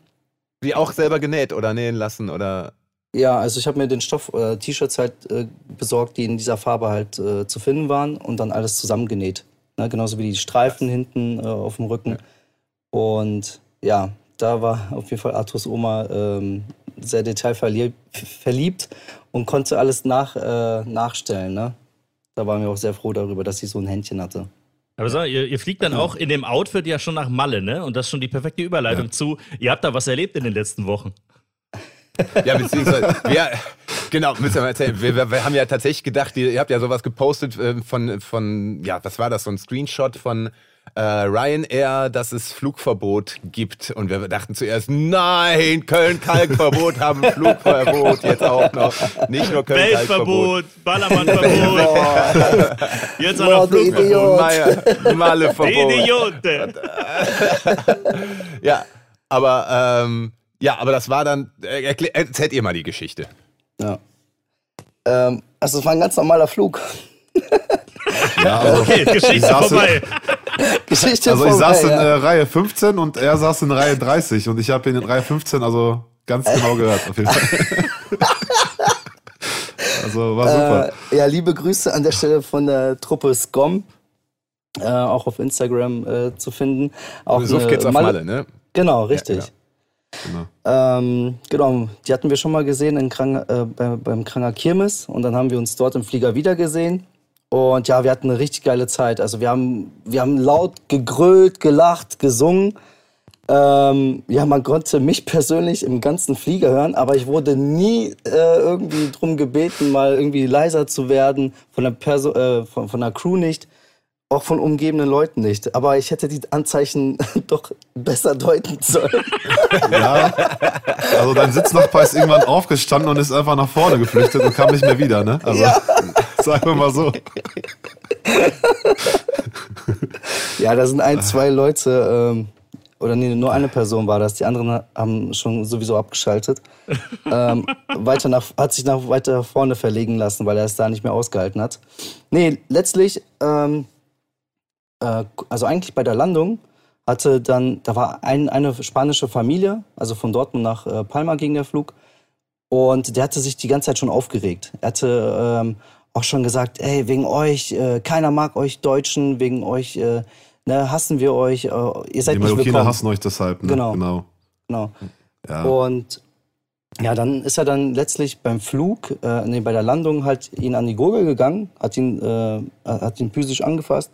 Die auch selber genäht oder nähen lassen oder. Ja, also ich habe mir den Stoff, äh, T-Shirts halt äh, besorgt, die in dieser Farbe halt äh, zu finden waren und dann alles zusammengenäht. Ne? Genauso wie die Streifen hinten äh, auf dem Rücken. Und ja, da war auf jeden Fall Arthurs Oma ähm, sehr detailverliebt verliebt und konnte alles nach, äh, nachstellen. Ne? Da waren wir auch sehr froh darüber, dass sie so ein Händchen hatte. Aber sag, ihr, ihr fliegt dann auch in dem Outfit ja schon nach Malle, ne? Und das ist schon die perfekte Überleitung zu, ihr habt da was erlebt in den letzten Wochen. Ja, beziehungsweise, wir, genau, müssen wir mal erzählen. Wir, wir, wir haben ja tatsächlich gedacht, ihr, ihr habt ja sowas gepostet äh, von, von, ja, was war das, so ein Screenshot von äh, Ryanair, dass es Flugverbot gibt. Und wir dachten zuerst, nein, Köln-Kalkverbot haben Flugverbot jetzt auch noch. Nicht nur Köln-Kalkverbot. Weltverbot, Ballermannverbot. Jetzt auch noch Flugverbot. Idiot. Malle-Verbot. Idiote. Ja, aber, ähm, ja, aber das war dann, äh, erzählt ihr mal die Geschichte. Ja. Ähm, also es war ein ganz normaler Flug. Ja, also, Okay, Geschichte Ich saß- vorbei. Geschichte also ich vorbei, saß in ja. äh, Reihe 15 und er saß in Reihe 30 und ich habe ihn in Reihe 15 also ganz genau gehört. Auf jeden Fall. also war super. Äh, ja, liebe Grüße an der Stelle von der Truppe SCOM. Äh, auch auf Instagram äh, zu finden. Auch eine geht's auf Malle- Malle, ne? Genau, richtig. genau. Genau. Ähm, genau, die hatten wir schon mal gesehen in Krang, äh, bei, beim Kranger Kirmes und dann haben wir uns dort im Flieger wieder gesehen. Und ja, wir hatten eine richtig geile Zeit. Also wir haben, wir haben laut gegrölt, gelacht, gesungen. Ähm, ja, man konnte mich persönlich im ganzen Flieger hören, aber ich wurde nie äh, irgendwie drum gebeten, mal irgendwie leiser zu werden, von der, Perso äh, von, von der Crew nicht, auch von umgebenden Leuten nicht. Aber ich hätte die Anzeichen doch besser deuten sollen. Ja, also dein Sitznachbar ist irgendwann aufgestanden und ist einfach nach vorne geflüchtet und kam nicht mehr wieder, ne? Also sagen wir mal so. Ja, da sind ein, zwei Leute, ähm, oder nee, nur eine Person war das. Die anderen haben schon sowieso abgeschaltet. ähm, weiter nach, hat sich nach weiter vorne verlegen lassen, weil er es da nicht mehr ausgehalten hat. Nee, letztlich, ähm, äh, also eigentlich bei der Landung hatte dann, da war ein, eine spanische Familie, also von Dortmund nach äh, Palma ging der Flug. Und der hatte sich die ganze Zeit schon aufgeregt. Er hatte ähm, auch schon gesagt, ey, wegen euch, äh, keiner mag euch Deutschen, wegen euch äh, ne, hassen wir euch, äh, ihr seid Die nicht Mallorquiner willkommen. hassen euch deshalb, ne? Genau. genau. Genau. Ja. Und ja, dann ist er dann letztlich beim Flug, äh, nee, bei der Landung halt ihn an die Gurgel gegangen, hat ihn, äh, hat ihn physisch angefasst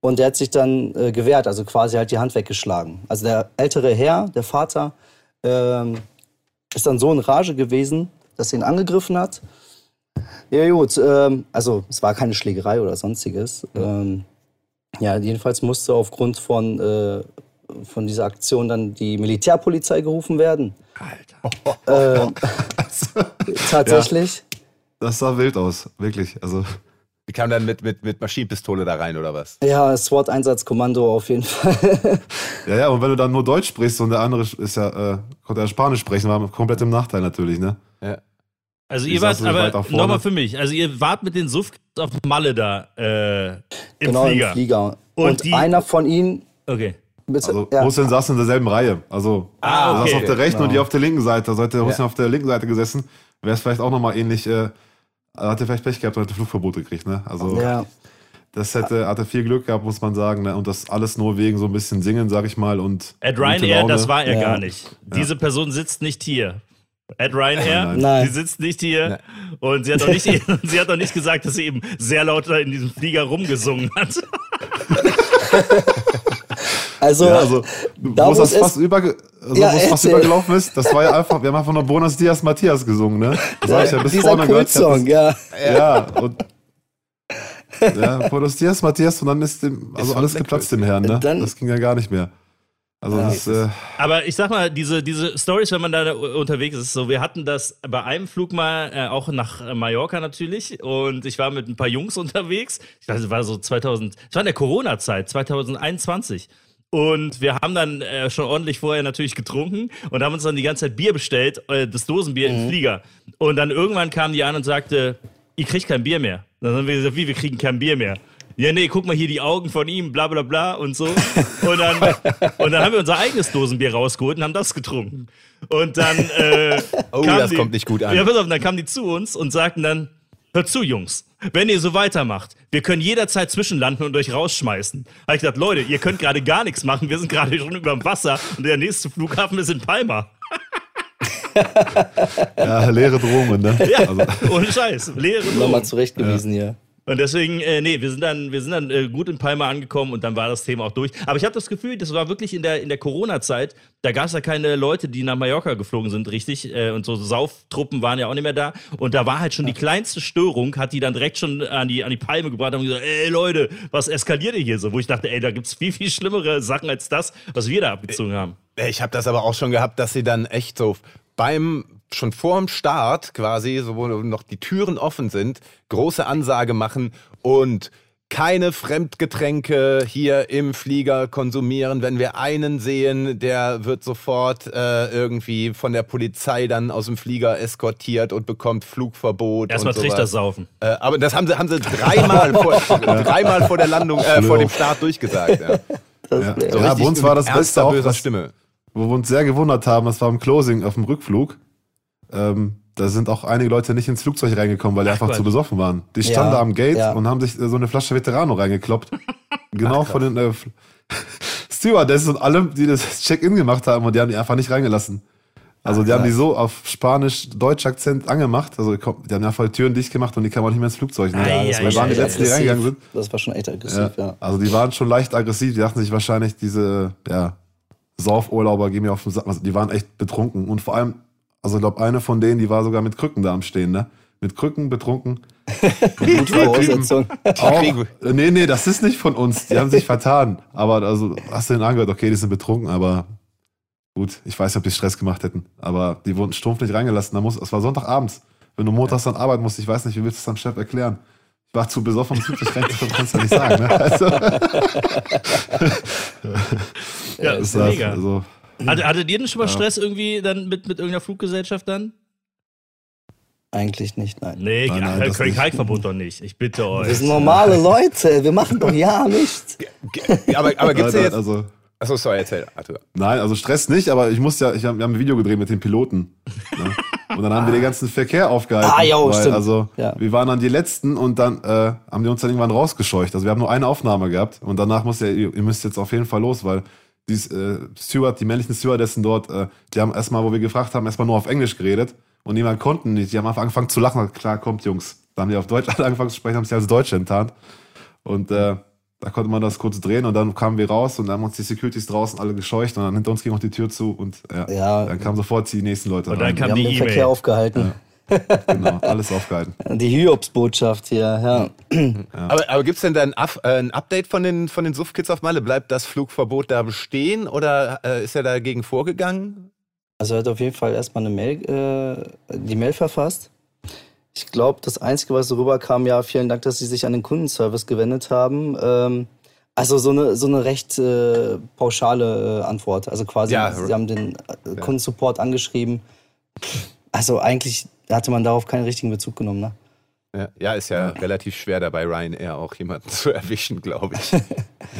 und der hat sich dann äh, gewehrt, also quasi halt die Hand weggeschlagen. Also der ältere Herr, der Vater, ähm, ist dann so in Rage gewesen, dass er ihn angegriffen hat. Ja gut, ähm, also es war keine Schlägerei oder sonstiges. Ähm, ja, jedenfalls musste aufgrund von, äh, von dieser Aktion dann die Militärpolizei gerufen werden. Alter. Ähm, tatsächlich. Das sah wild aus, wirklich. Also Die kam dann mit, mit, mit Maschinenpistole da rein, oder was? Ja, SWAT-Einsatzkommando auf jeden Fall. Ja, ja, und wenn du dann nur Deutsch sprichst und der andere ist ja, äh, konnte ja Spanisch sprechen, war komplett im Nachteil natürlich, ne? Ja. Also ihr wart, aber nochmal für mich, also ihr wart mit den Suff auf Malle da äh, im genau, Flieger. im Flieger. Und Und, die- einer von ihnen, Okay. bitte, Also ja, Hussein saß in derselben Reihe. Also Ah, er okay. saß auf der rechten Genau. und die auf der linken Seite. Also hätte Hussein Ja. auf der linken Seite gesessen, wäre es vielleicht auch nochmal ähnlich, äh, hat er vielleicht Pech gehabt und hätte Flugverbot gekriegt, ne? Also ja, das hätte, hat er viel Glück gehabt, muss man sagen. Ne? Und das alles nur wegen so ein bisschen Singen, sag ich mal. Und At Ryanair, das war er Ja. gar nicht. Diese Person sitzt nicht hier. At Ryanair, Nein. Nein. sie sitzt nicht hier und sie hat, auch nicht, sie hat auch nicht gesagt, dass sie eben sehr laut in diesem Flieger rumgesungen hat. also, Ja, also, da wo es das fast, überge also, Ja, fast übergelaufen ist, das war ja einfach, wir haben einfach nur Bonus Diaz Matthias gesungen, ne? Das habe ich ja bis dieser vorne gehört. Kultsong, ja. Ja, und ja, Bonus Diaz Matthias und dann ist dem, also von alles geplatzt dem Herrn, ne? Dann- das ging ja gar nicht mehr. Also das, äh, Aber ich sag mal, diese, diese Stories, wenn man da unterwegs ist, so, wir hatten das bei einem Flug mal äh, auch nach Mallorca natürlich und ich war mit ein paar Jungs unterwegs. Ich weiß, es war so 2000, es war in der Corona-Zeit, 2021. Und wir haben dann äh, schon ordentlich vorher natürlich getrunken und haben uns dann die ganze Zeit Bier bestellt, äh, das Dosenbier im Flieger. Und dann irgendwann kam die an und sagte, ihr kriegt kein Bier mehr. Dann haben wir gesagt, wie, wir kriegen kein Bier mehr. Ja, nee, guck mal hier die Augen von ihm, bla bla bla und so. Und dann, und dann haben wir unser eigenes Dosenbier rausgeholt und haben das getrunken. Und dann äh, Oh, kamen das kommt nicht gut an. Ja, pass auf, dann kamen die zu uns und sagten dann, hört zu, Jungs, wenn ihr so weitermacht, wir können jederzeit zwischenlanden und euch rausschmeißen. Habe ich gedacht, Leute, ihr könnt gerade gar nichts machen, wir sind gerade schon über dem Wasser und der nächste Flughafen ist in Palma. ja, leere Drohungen, ne? Ja, Also, ohne Scheiß, leere Nochmal Drohung. zurechtgewiesen hier. Und deswegen, äh, nee, wir sind dann, wir sind dann äh, gut in Palma angekommen und dann war das Thema auch durch. Aber ich habe das Gefühl, das war wirklich in der, in der Corona-Zeit, da gab es ja keine Leute, die nach Mallorca geflogen sind, richtig. Äh, und so Sauftruppen waren ja auch nicht mehr da. Und da war halt schon die kleinste Störung, hat die dann direkt schon an die, an die Palme gebracht und gesagt, ey Leute, was eskaliert ihr hier so? Wo ich dachte, ey, da gibt's viel, viel schlimmere Sachen als das, was wir da abgezogen haben. Ich habe das aber auch schon gehabt, dass sie dann echt so beim schon vor dem Start quasi, so wo noch die Türen offen sind, große Ansage machen und keine Fremdgetränke hier im Flieger konsumieren. Wenn wir einen sehen, der wird sofort äh, irgendwie von der Polizei dann aus dem Flieger eskortiert und bekommt Flugverbot. Erstmal und Trichter saufen. Äh, aber das haben sie, haben sie dreimal, vor, dreimal vor der Landung, äh, vor dem Start durchgesagt. Ja. Ja, So ja bei uns war das Beste auch, dass, Stimme. wo wir uns sehr gewundert haben, das war im Closing auf dem Rückflug. Ähm, da sind auch einige Leute nicht ins Flugzeug reingekommen, weil die Ach, einfach Quatsch. zu besoffen waren. Die standen Ja, da am Gate ja. und haben sich äh, so eine Flasche Veterano reingekloppt. genau von den äh, Stewardessen und allem, die das Check-in gemacht haben und die haben die einfach nicht reingelassen. Also die haben die so auf Spanisch-Deutsch-Akzent angemacht. Also die haben einfach die Türen dicht gemacht und die kamen auch nicht mehr ins Flugzeug. Ne? Ei, das schon waren die Letzten, die aggressiv. reingegangen sind. Das war schon echt aggressiv, Ja. ja. Also die waren schon leicht aggressiv, die dachten sich wahrscheinlich, diese ja, Saufurlauber gehen mir auf den Sack. Also die waren echt betrunken. Und vor allem, also ich glaube, eine von denen, die war sogar mit Krücken da am Stehen, ne? Mit Krücken betrunken. Gute Voraussetzung. Auch, äh, nee, nee, das ist nicht von uns. Die haben sich vertan. Aber also hast du den angehört, okay, die sind betrunken, aber gut, ich weiß nicht, ob die Stress gemacht hätten. Aber die wurden stumpf nicht reingelassen. Da muss, es war Sonntagabends. Wenn du montags dann arbeiten musst, ich weiß nicht, wie willst du es deinem Chef erklären? Ich war zu besoffen, um wirklich reinzukommen, kannst du nicht sagen. Ne? Also, Ja, das ist mega. Also, Hatte, hattet ihr denn schon mal Stress irgendwie dann mit, mit irgendeiner Fluggesellschaft dann? Eigentlich nicht, nein. Nee, Nein, nein, das Köln-Kalk-Verbot doch nicht. Ich bitte euch. Wir sind normale Leute, wir machen doch ja nichts. Aber, aber gibt's ja jetzt. also, Achso, sorry, erzähl, Arthur. Nein, also Stress nicht, aber ich musste ja, ich hab, wir haben ein Video gedreht mit den Piloten. Ne? Und dann haben wir den ganzen Verkehr aufgehalten. Ah, jo, weil, stimmt. Also Ja. wir waren dann die Letzten und dann äh, haben die uns dann irgendwann rausgescheucht. Also wir haben nur eine Aufnahme gehabt und danach musste ihr, ihr müsst jetzt auf jeden Fall los, weil die äh, Steward, die männlichen Stewardessen dort, äh, die haben erstmal, wo wir gefragt haben, erstmal nur auf Englisch geredet und niemand konnten nicht. Die haben einfach angefangen zu lachen. Klar, kommt Jungs. Dann haben die auf Deutsch alle angefangen zu sprechen, haben sich als Deutsche enttarnt. Und äh, da konnte man das kurz drehen und dann kamen wir raus und dann haben uns die Securities draußen alle gescheucht und dann hinter uns ging auch die Tür zu und ja, Ja. dann kamen sofort die nächsten Leute Und dann rein. kam Wir haben die den Verkehr aufgehalten. Genau, alles aufgehalten. Die Hiobsbotschaft hier, ja. Aber, aber gibt es denn da ein, Up, äh, ein Update von den, von den Suff-Kids auf Malle? Bleibt das Flugverbot da bestehen oder äh, ist er dagegen vorgegangen? Also er hat auf jeden Fall erstmal eine Mail, äh, die Mail verfasst. Ich glaube, das Einzige, was rüberkam, ja, vielen Dank, dass Sie sich an den Kundenservice gewendet haben. Ähm, also so eine, so eine recht äh, pauschale äh, Antwort. Also quasi, Ja. Sie haben den äh, Kundensupport angeschrieben. Also eigentlich hatte man darauf keinen richtigen Bezug genommen, ne? Ja, ja ist ja, relativ schwer dabei, Ryanair auch jemanden zu erwischen, glaube ich.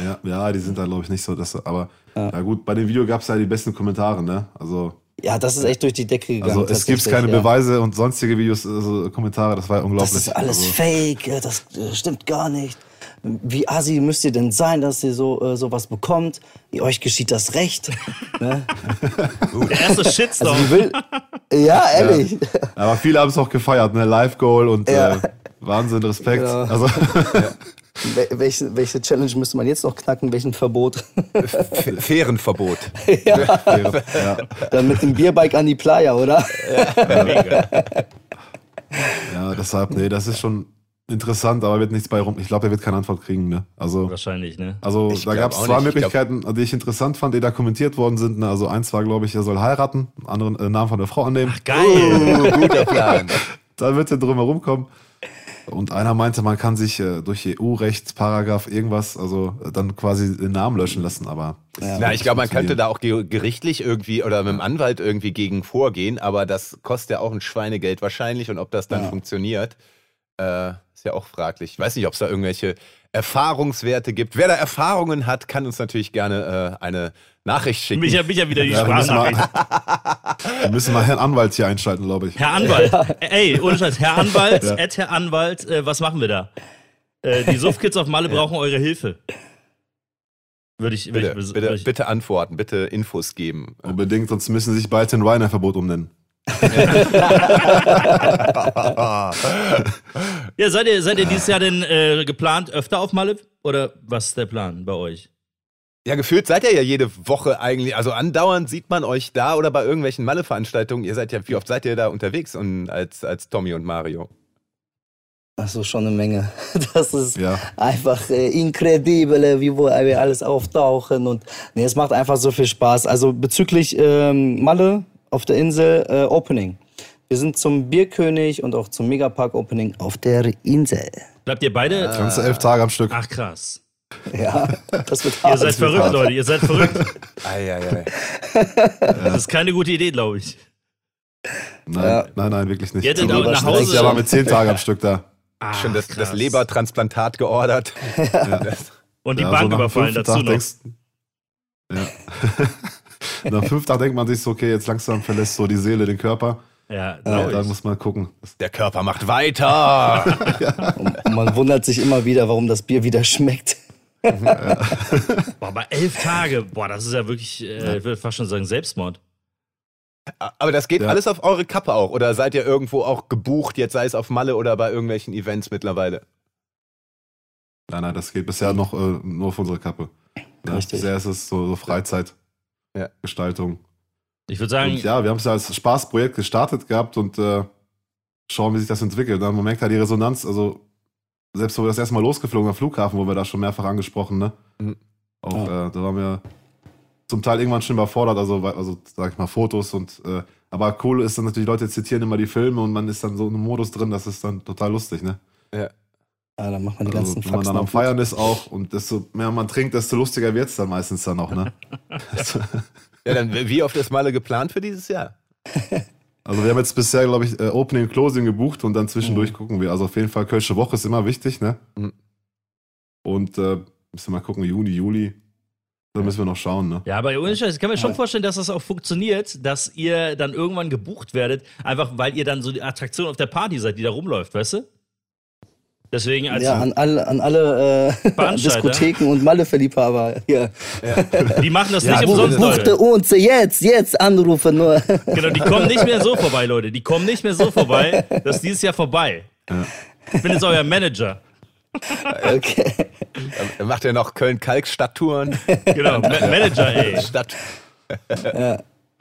Ja, ja, die sind da, glaube ich, nicht so. Dass, aber ja. gut, bei dem Video gab es ja die besten Kommentare, ne? Also, Ja, das ist echt durch die Decke gegangen. also es gibt keine ja. Beweise und sonstige Videos, also Kommentare, das war ja unglaublich. Das ist alles also, fake, das äh, stimmt gar nicht. Wie assi müsst ihr denn sein, dass ihr so äh, sowas bekommt? Ihr, euch geschieht das Recht. ne? Der erste Shitstorm. Also will. Ja, ehrlich. Aber viele haben es auch gefeiert, ne? Live-Goal und Ja. äh, Wahnsinn, Respekt. Ja. Also, Wel- Welche, welche Challenge müsste man jetzt noch knacken? Welchen Verbot? F- Fährenverbot. ja, ja, dann mit dem Bierbike an die Playa, oder? Mega. ja, deshalb, nee, das ist schon interessant, aber wird nichts bei rum. Ich glaube, er wird keine Antwort kriegen, ne? Also, Wahrscheinlich, ne? also Ich da gab es zwei nicht. Ich glaub- Möglichkeiten, die ich interessant fand, die da kommentiert worden sind. Ne? Also eins war, glaube ich, er soll heiraten, einen anderen äh, Namen von der Frau annehmen. Geil. Uh, guter Plan. Dann wird er drum herum kommen. Und einer meinte, man kann sich äh, durch EU-Recht, Paragraph irgendwas, also äh, dann quasi den Namen löschen lassen, aber. Ja. Na, ich glaube, man könnte da auch ge- gerichtlich irgendwie oder mit dem Anwalt irgendwie gegen vorgehen, aber das kostet ja auch ein Schweinegeld wahrscheinlich und ob das dann Ja. funktioniert, äh, ja auch fraglich. Ich weiß nicht, ob es da irgendwelche Erfahrungswerte gibt. Wer da Erfahrungen hat, kann uns natürlich gerne äh, eine Nachricht schicken. Mich mich ja wieder die Ja, wir müssen, mal, Sprachnachricht. wir müssen mal Herrn Anwalt hier einschalten, glaube ich. Herr Anwalt, ey, ohne Scheiß, Herr Anwalt, Ja. Ed Herr Anwalt, äh, was machen wir da? Äh, die Suffkids auf Malle brauchen eure Hilfe. Würde ich, würde bitte, ich, bitte, würde ich bitte antworten, bitte Infos geben. Unbedingt, sonst müssen sie sich bald in Ryanair-Verbot umnennen. Ja, seid ihr, seid ihr dieses Jahr denn äh, geplant öfter auf Malle? Oder was ist der Plan bei euch? Ja, gefühlt seid ihr ja jede Woche eigentlich, also andauernd sieht man euch da oder bei irgendwelchen Malle-Veranstaltungen. Ihr seid ja, wie oft seid ihr da unterwegs und als, als Tommy und Mario? Achso, schon eine Menge. Das ist Ja. einfach äh, incredible, wie wo wir alles auftauchen. Und nee, es macht einfach so viel Spaß. Also bezüglich ähm, Malle auf der Insel äh, Opening. Wir sind zum Bierkönig und auch zum Megapark Opening auf der Insel. Bleibt ihr beide? Ganze elf Tage am Stück. Ach krass. Ja, das wird Ihr hart. seid verrückt, hart. Leute. Ihr seid verrückt. Eieiei. Das ist keine gute Idee, glaube ich. Nein, Ja. nein, nein, wirklich nicht. Ihr auch nach Leberschnecken. Ich war Hause. mit zehn Tagen am Stück da. Ah, Schon das, das. Lebertransplantat geordert. Das, Und die Ja, Bank so überfallen dazu noch. denkst- Ja. Nach fünf Tagen denkt man sich so, okay, jetzt langsam verlässt so die Seele den Körper. Ja, Ja, dann ich. muss man gucken. Der Körper macht weiter. Und man wundert sich immer wieder, warum das Bier wieder schmeckt. Boah, aber elf Tage, boah, das ist ja wirklich, äh, ich würde fast schon sagen, Selbstmord. Aber das geht Ja. alles auf eure Kappe auch. Oder seid ihr irgendwo auch gebucht, jetzt sei es auf Malle oder bei irgendwelchen Events mittlerweile? Nein, nein, das geht bisher noch äh, nur auf unsere Kappe. Ja, Richtig. bisher ist es so, so Ja. Freizeitgestaltung. Ich würde sagen, Und ja, wir haben es ja als Spaßprojekt gestartet gehabt und äh, schauen, wie sich das entwickelt. Dann man merkt halt die Resonanz, also selbst wo wir das erste Mal losgeflogen am Flughafen, wo wir da schon mehrfach angesprochen, ne? Mhm. Auch äh, da waren wir zum Teil irgendwann schon überfordert, also, also sag ich mal, Fotos und äh, aber cool ist dann natürlich, Leute zitieren immer die Filme und man ist dann so in einem Modus drin, das ist dann total lustig, ne? Ja, dann macht man die Also, ganzen wenn man dann am. Feiern ist auch und desto mehr man trinkt, desto lustiger wird es dann meistens dann auch, ne? Ja, dann wie oft ist Malle geplant für dieses Jahr? Also wir haben jetzt bisher, glaube ich, äh, Opening und Closing gebucht und dann zwischendurch gucken wir. Also auf jeden Fall Kölsche Woche ist immer wichtig, ne? Mhm. Und äh, müssen wir mal gucken, Juni, Juli. Da müssen wir noch schauen, ne? ja, aber ohne Scheiß, ich kann mir schon vorstellen, dass das auch funktioniert, dass ihr dann irgendwann gebucht werdet, einfach weil ihr dann so die Attraktion auf der Party seid, die da rumläuft, weißt du? Deswegen, als Ja, an alle, an alle äh. Diskotheken und Malle-Verliebhaber. Ja. die machen das Ja, nicht umsonst, Buchte Leute. uns jetzt, jetzt anrufen nur. Genau, die kommen nicht mehr so vorbei, Leute. Die kommen nicht mehr so vorbei. Das ist dieses Jahr vorbei. Ich bin jetzt euer Manager. Okay. Macht ihr noch Köln-Kalk-Stadttouren? Genau, Ma Manager, ey. Stadt.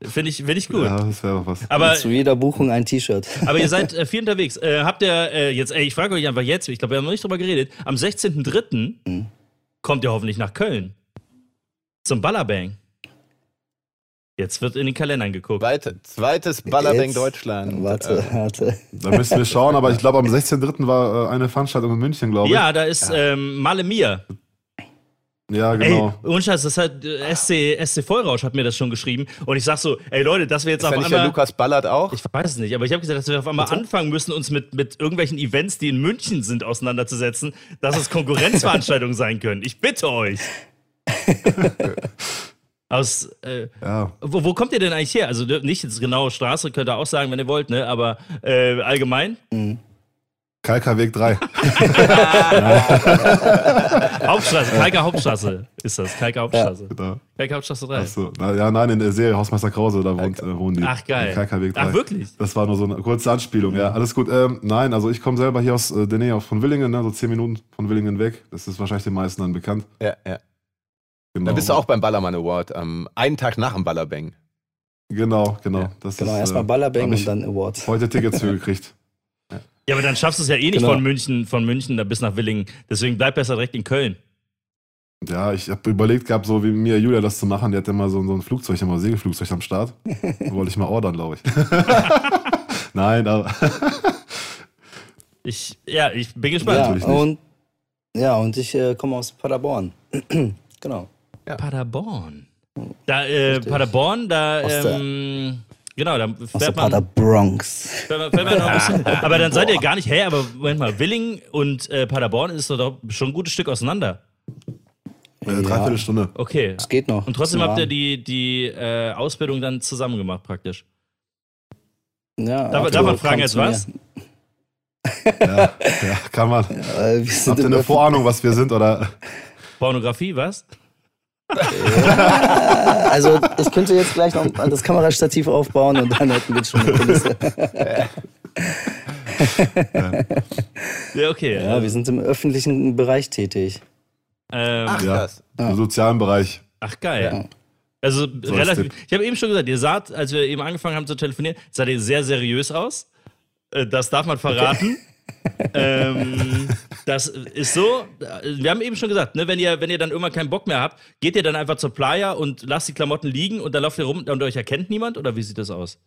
Finde ich, find ich gut. Ja, das wäre auch was. Aber, Zu jeder Buchung ein T-Shirt. aber ihr seid äh, viel unterwegs. Äh, habt ihr äh, jetzt, ey, ich frage euch einfach jetzt, ich glaube, wir haben noch nicht drüber geredet. Am 16.03. kommt ihr hoffentlich nach Köln. Zum Ballerbang. Jetzt wird in den Kalendern geguckt. Zweite, zweites Ballerbang Jetzt- Deutschland. Warte, Äh, warte. Da müssen wir schauen, aber ich glaube, am 16.03. war äh, eine Veranstaltung in München, glaube ich. Ja, da ist ähm, Male Mia. Ja, genau. Ey, ohne Scheiß, das hat äh, SC, SC Vollrausch hat mir das schon geschrieben. Und ich sag so, ey Leute, dass wir jetzt ist auf nicht der einmal. Lukas Ballert auch? Ich weiß es nicht, aber ich habe gesagt, dass wir auf einmal anfangen müssen, uns mit, mit irgendwelchen Events, die in München sind, auseinanderzusetzen, dass es Konkurrenzveranstaltungen sein können. Ich bitte euch. Aus, äh, Ja. wo, wo kommt ihr denn eigentlich her? Also nicht jetzt genaue Straße, könnt ihr auch sagen, wenn ihr wollt, ne? Aber äh, allgemein? Kalkerweg 3. Hauptstraße, Kalker Hauptstraße ist das. Kalker Hauptstraße. genau. Kalker Hauptstraße 3. Achso. Na, ja, nein, in der Serie Hausmeister Krause, da wohnt, äh, wohnen die. Ach, geil. Kalkerweg 3. Ach, wirklich? Das war nur so eine kurze Anspielung, ja. Alles gut. Ähm, nein, also ich komme selber hier aus äh, der Nähe von Willingen, ne, so 10 Minuten von Willingen weg. Das ist wahrscheinlich den meisten dann bekannt. Ja, ja. Genau. Da bist du auch beim Ballermann Award, am einen Tag nach dem Ballerbang. Genau, genau. Ja. Das Genau, ist, erstmal äh, Ballerbang und dann Awards. Heute Tickets für gekriegt. Ja, aber dann schaffst du es ja eh nicht Genau. von München, von München da bis nach Willingen. Deswegen bleib besser direkt in Köln. Ja, ich habe überlegt gehabt, so wie mir Julia das zu machen. Die hat immer so, so ein Flugzeug, immer ein Segelflugzeug am Start. Wollte ich mal ordern, glaube ich. Nein, aber Ich, ja, ich bin gespannt. Ja, und, ja, und ich äh, komme aus Paderborn. genau. Paderborn. Da, äh. Paderborn, da, Aus der- ähm, genau, da Aus der fährt man, Paderbronx. fährt man, fährt man noch ein bisschen. Aber dann seid ihr gar nicht, hä, aber Moment mal, Willingen und äh, Paderborn ist doch schon ein gutes Stück auseinander. äh, dreiviertel Stunde. Okay. Es geht noch. Und trotzdem Ist habt ihr die, die äh, Ausbildung dann zusammen gemacht, praktisch. Ja, Darf, ach, darf man fragen jetzt was? Ja, ja, kann man. Sind Habt ihr eine Vorahnung, was wir sind? Oder? Pornografie, was? Ja, also ich könnte jetzt gleich noch das Kamerastativ aufbauen und dann hätten wir schon eine Kulisse. Ja, okay. Ja, wir sind im öffentlichen Bereich tätig. ähm, Ach, Ja. krass. Im sozialen Bereich. Ach geil. Ja. Also ist relativ. Ich habe eben schon gesagt, ihr saht, als wir eben angefangen haben zu telefonieren, sah ihr sehr seriös aus. Äh, Das darf man verraten. Ähm, das ist so. Wir haben eben schon gesagt, ne, wenn ihr, wenn ihr dann irgendwann keinen Bock mehr habt, geht ihr dann einfach zur Playa und lasst die Klamotten liegen und dann lauft ihr rum und euch erkennt niemand oder wie sieht das aus?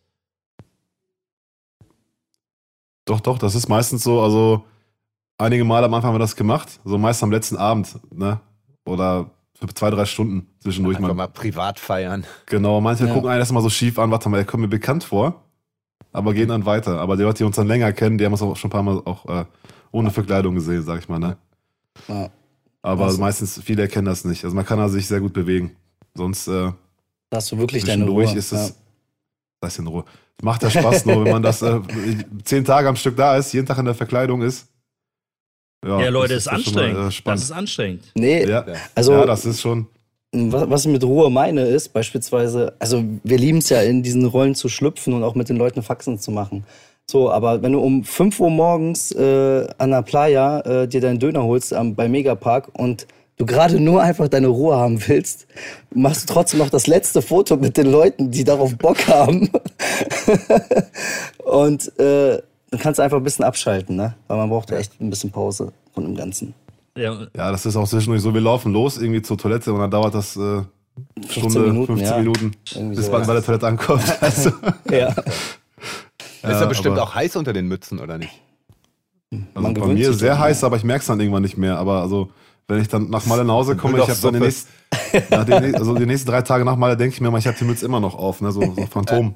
Doch, doch, das ist meistens so, also einige Male am Anfang haben wir das gemacht, so meist am letzten Abend, ne? Oder für zwei, drei Stunden zwischendurch Einfach mal. mal privat feiern. Genau, manche Ja. gucken einen erstmal so schief an, warte mal, der kommt mir bekannt vor, aber gehen dann weiter. Aber die Leute, die uns dann länger kennen, die haben uns auch schon ein paar Mal auch äh, ohne Verkleidung gesehen, sag ich mal, ne? Ja. Aber Also- meistens, viele erkennen das nicht. Also man kann da sich sehr gut bewegen. Sonst äh, hast du wirklich deine Ruhe. ist es. Das ist in Ruhe. Macht ja Spaß nur, wenn man das äh, zehn Tage am Stück da ist, jeden Tag in der Verkleidung ist. Ja, Leute, das ist ja schon mal, anstrengend. äh, das spannend. ist anstrengend. Nee, ja. also ja, das ist schon. Was, ich mit Ruhe meine, ist beispielsweise, also wir lieben es ja, in diesen Rollen zu schlüpfen und auch mit den Leuten Faxen zu machen. So, aber wenn du um 5 Uhr morgens äh, an der Playa äh, dir deinen Döner holst am, bei Megapark und du gerade nur einfach deine Ruhe haben willst, machst du trotzdem noch das letzte Foto mit den Leuten, die darauf Bock haben. und äh, dann kannst du einfach ein bisschen abschalten, ne? Weil man braucht ja echt ein bisschen Pause von dem Ganzen. Ja, Ja, das ist auch zwischendurch so, wir laufen los irgendwie zur Toilette und dann dauert das äh, 15 Stunde, Minuten, 15 ja. Minuten, Irgendwie bis man bei der Toilette ankommt. Also, Ja. ist ja bestimmt aber- auch heiß unter den Mützen, oder nicht? Also Man bei mir sehr heiß, aber ich merke es dann irgendwann nicht mehr. Aber also, wenn ich dann nach Malle nach Hause komme, ich habe dann die nächsten, den, also die nächsten drei Tage nach Malle denke ich mir mal, ich habe die Mütze immer noch auf, ne? so, so Phantom.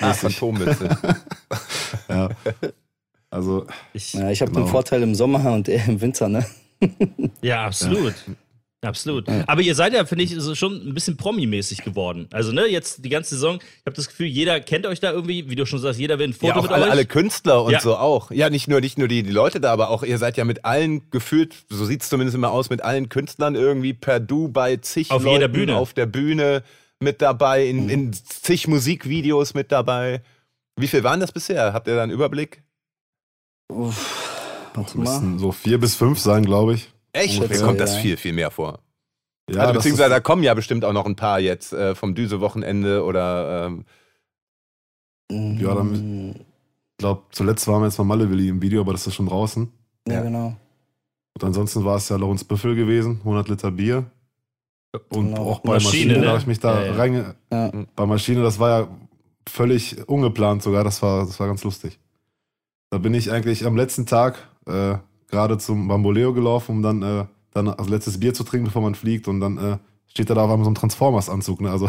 Ah, Phantommütze. Ja. Also, ich, Ja, ich habe Genau. den Vorteil im Sommer und er im Winter, ne? Ja, absolut. Absolut. Aber ihr seid ja, finde ich, so schon ein bisschen Promi-mäßig geworden. Also, ne, jetzt die ganze Saison, ich habe das Gefühl, jeder kennt euch da irgendwie, wie du schon sagst, jeder will ein Foto Ja, auch mit alle, euch. alle Künstler und Ja. so auch. Ja, nicht nur, nicht nur die, die Leute da, aber auch ihr seid ja mit allen gefühlt, so sieht es zumindest immer aus, mit allen Künstlern irgendwie per Du bei zig Auf Leuten jeder Bühne. auf der Bühne mit dabei, in, in zig Musikvideos mit dabei. Wie viel waren das bisher? Habt ihr da einen Überblick? Uff, warte mal. müssen so vier bis fünf sein, glaube ich. Echt? Mir Ungefähr, kommt das viel, viel mehr vor. Ja, also beziehungsweise da kommen ja bestimmt auch noch ein paar jetzt äh, vom Düse-Wochenende oder ähm, Ja, dann- ich glaube, zuletzt waren wir jetzt mal Malle Willi im Video, aber das ist schon draußen. Ja, Ja. genau. Und ansonsten war es ja Lorenz Büffel gewesen, 100 Liter Bier. Und Genau. auch bei Maschine, Maschine, ne? da habe ich mich da Ja, ja. reinge... Ja. Bei Maschine, das war ja völlig ungeplant sogar, das war, das war ganz lustig. Da bin ich eigentlich am letzten Tag äh, gerade zum Bamboleo gelaufen, um dann, äh, dann als letztes Bier zu trinken, bevor man fliegt. Und dann äh, steht da da auf einmal so ein Transformers-Anzug. Ne? Also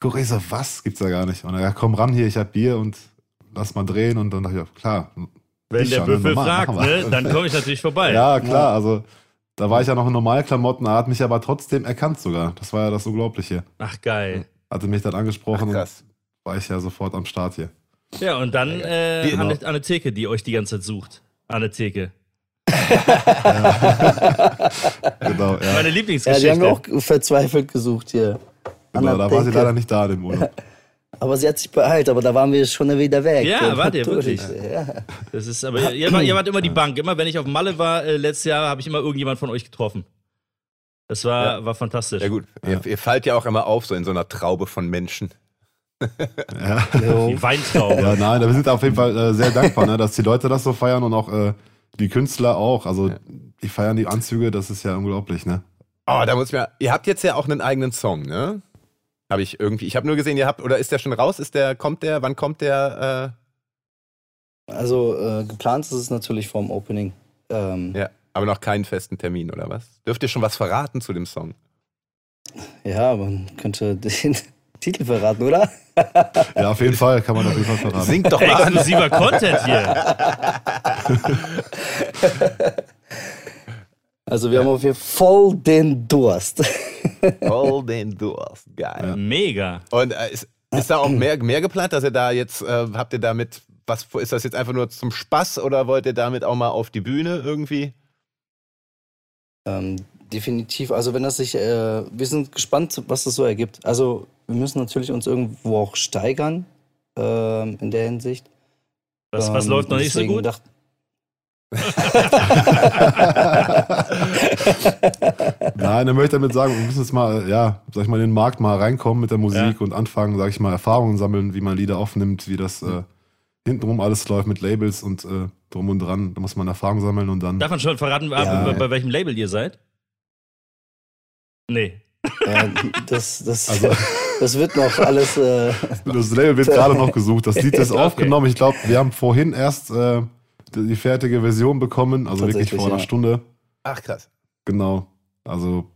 guck ich so, was? Gibt's da gar nicht. Und er, ja, komm ran hier, ich hab Bier und lass mal drehen. Und dann dachte ich, klar. Wenn der schon, Büffel normal, fragt, ne, dann komme ich natürlich vorbei. Ja, klar, also da war ich ja noch in Normalklamotten, er hat mich aber trotzdem erkannt sogar. Das war ja das Unglaubliche. Ach, geil. Hatte mich dann angesprochen und krass. war ich ja sofort am Start hier. Ja, und dann äh, Wie- Anne, Anne Theke, die euch die ganze Zeit sucht. Anne Theke. Genau, ja. Meine Ja, die Lieblingsgeschichte. haben wir auch verzweifelt gesucht hier. genau Anna da war sie leider nicht da im Urlaub. Aber sie hat sich beeilt, aber da waren wir schon wieder weg. Ja, wart ihr wirklich? Ja. Das ist, aber ihr, ihr, wart, ihr wart immer die Bank. Immer wenn ich auf Malle war, äh, letztes Jahr, habe ich immer irgendjemand von euch getroffen. Das war, war fantastisch. Ja gut, Ihr, ihr fallt ja auch immer auf, so in so einer Traube von Menschen. Ja. Die Weintraube. ja, nein, wir sind auf jeden Fall äh, sehr dankbar, ne, dass die Leute das so feiern und auch äh, die Künstler auch. Also die feiern die Anzüge, das ist ja unglaublich, ne? Oh, da muss ich mir. Ihr habt jetzt ja auch einen eigenen Song, ne? Habe ich irgendwie. Ich habe nur gesehen, ihr habt. Oder ist der schon raus? Ist der, kommt der? Wann kommt der? Also äh, geplant ist es natürlich vorm Opening. Ähm, Äh, ja, aber noch keinen festen Termin, oder was? Dürft ihr schon was verraten zu dem Song? ja, man könnte den Titel verraten, oder? Ja, auf jeden Fall, kann man auf jeden Fall verraten. Singt doch mal. Exklusiver Content hier. Also wir haben auf jeden Fall voll den Durst. All den Durst. Geil. Mega. Und äh, ist, ist da auch mehr, mehr geplant, dass ihr da jetzt, äh, habt ihr damit, was ist das jetzt einfach nur zum Spaß oder wollt ihr damit auch mal auf die Bühne irgendwie? ähm, definitiv. Also wenn das sich, äh, wir sind gespannt, was das so ergibt. Also wir müssen natürlich uns irgendwo auch steigern ähm, in der Hinsicht. Was, was Ähm, läuft noch nicht so gut? dacht- Nein, er möchte damit sagen, wir müssen jetzt mal, ja, sag ich mal, in den Markt mal reinkommen mit der Musik Ja. und anfangen, sag ich mal, Erfahrungen sammeln, wie man Lieder aufnimmt, wie das äh, hintenrum alles läuft mit Labels und äh, drum und dran. Da muss man Erfahrungen sammeln und dann. Darf man schon verraten, Ja. bei, bei welchem Label ihr seid? Nee. Ja, das, das, Also- das wird noch alles. Äh, Das Label wird gerade noch gesucht. Das Lied ist Okay. aufgenommen. Ich glaube, wir haben vorhin erst äh, die fertige Version bekommen, also wirklich vor einer ja. Stunde. Ach krass. Genau. Also,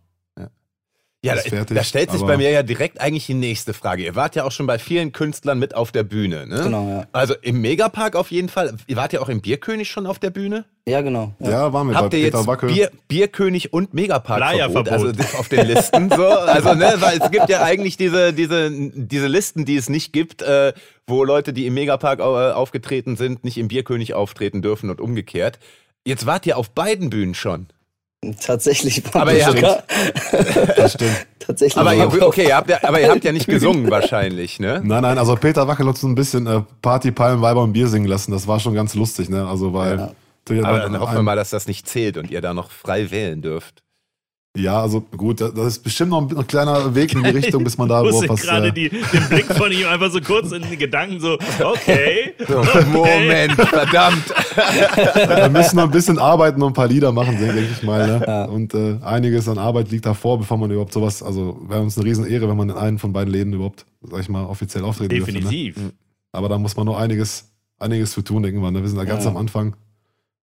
Ja, Ist da, fertig, da stellt sich bei mir ja direkt eigentlich die nächste Frage. Ihr wart ja auch schon bei vielen Künstlern mit auf der Bühne, ne? genau, ja. Also im Megapark auf jeden Fall. Ihr wart ja auch im Bierkönig schon auf der Bühne? Ja, genau. ja, Ja. waren wir Habt bei ihr Peter jetzt Wackel. Bier, Bierkönig und Megapark Bleierverbot. also auf den Listen so? Also ne, weil es gibt ja eigentlich diese diese diese Listen, die es nicht gibt, äh, wo Leute, die im Megapark äh, aufgetreten sind, nicht im Bierkönig auftreten dürfen und umgekehrt. Jetzt wart ihr auf beiden Bühnen schon. Tatsächlich waren Aber ihr habt-. Das stimmt. Tatsächlich Aber ihr, okay, ihr habt ja, aber ihr habt ja nicht gesungen wahrscheinlich, ne? Nein, nein, also Peter Wackel hat so ein bisschen äh, Party, Palmen, Weiber und Bier singen lassen. Das war schon ganz lustig, ne? Also, weil. Ja. Aber dann hoffen wir mal, dass das nicht zählt und ihr da noch frei wählen dürft. Ja, also gut, das ist bestimmt noch ein, ein kleiner Weg in die Richtung, bis man da überhaupt was. gerade Äh, die- den Blick von ihm einfach so kurz in den Gedanken so, okay. Moment, verdammt. wir müssen noch ein bisschen arbeiten und ein paar Lieder machen, denke ich mal. Ne? Ja. Und äh, einiges an Arbeit liegt davor, bevor man überhaupt sowas. Also wäre uns eine Riesenehre, wenn man in einen von beiden Läden überhaupt, sag ich mal, offiziell auftreten dürfte. Ne? Definitiv. Aber da muss man noch einiges, einiges für tun, denken wir. Ne? Wir sind da ganz Ja. am Anfang.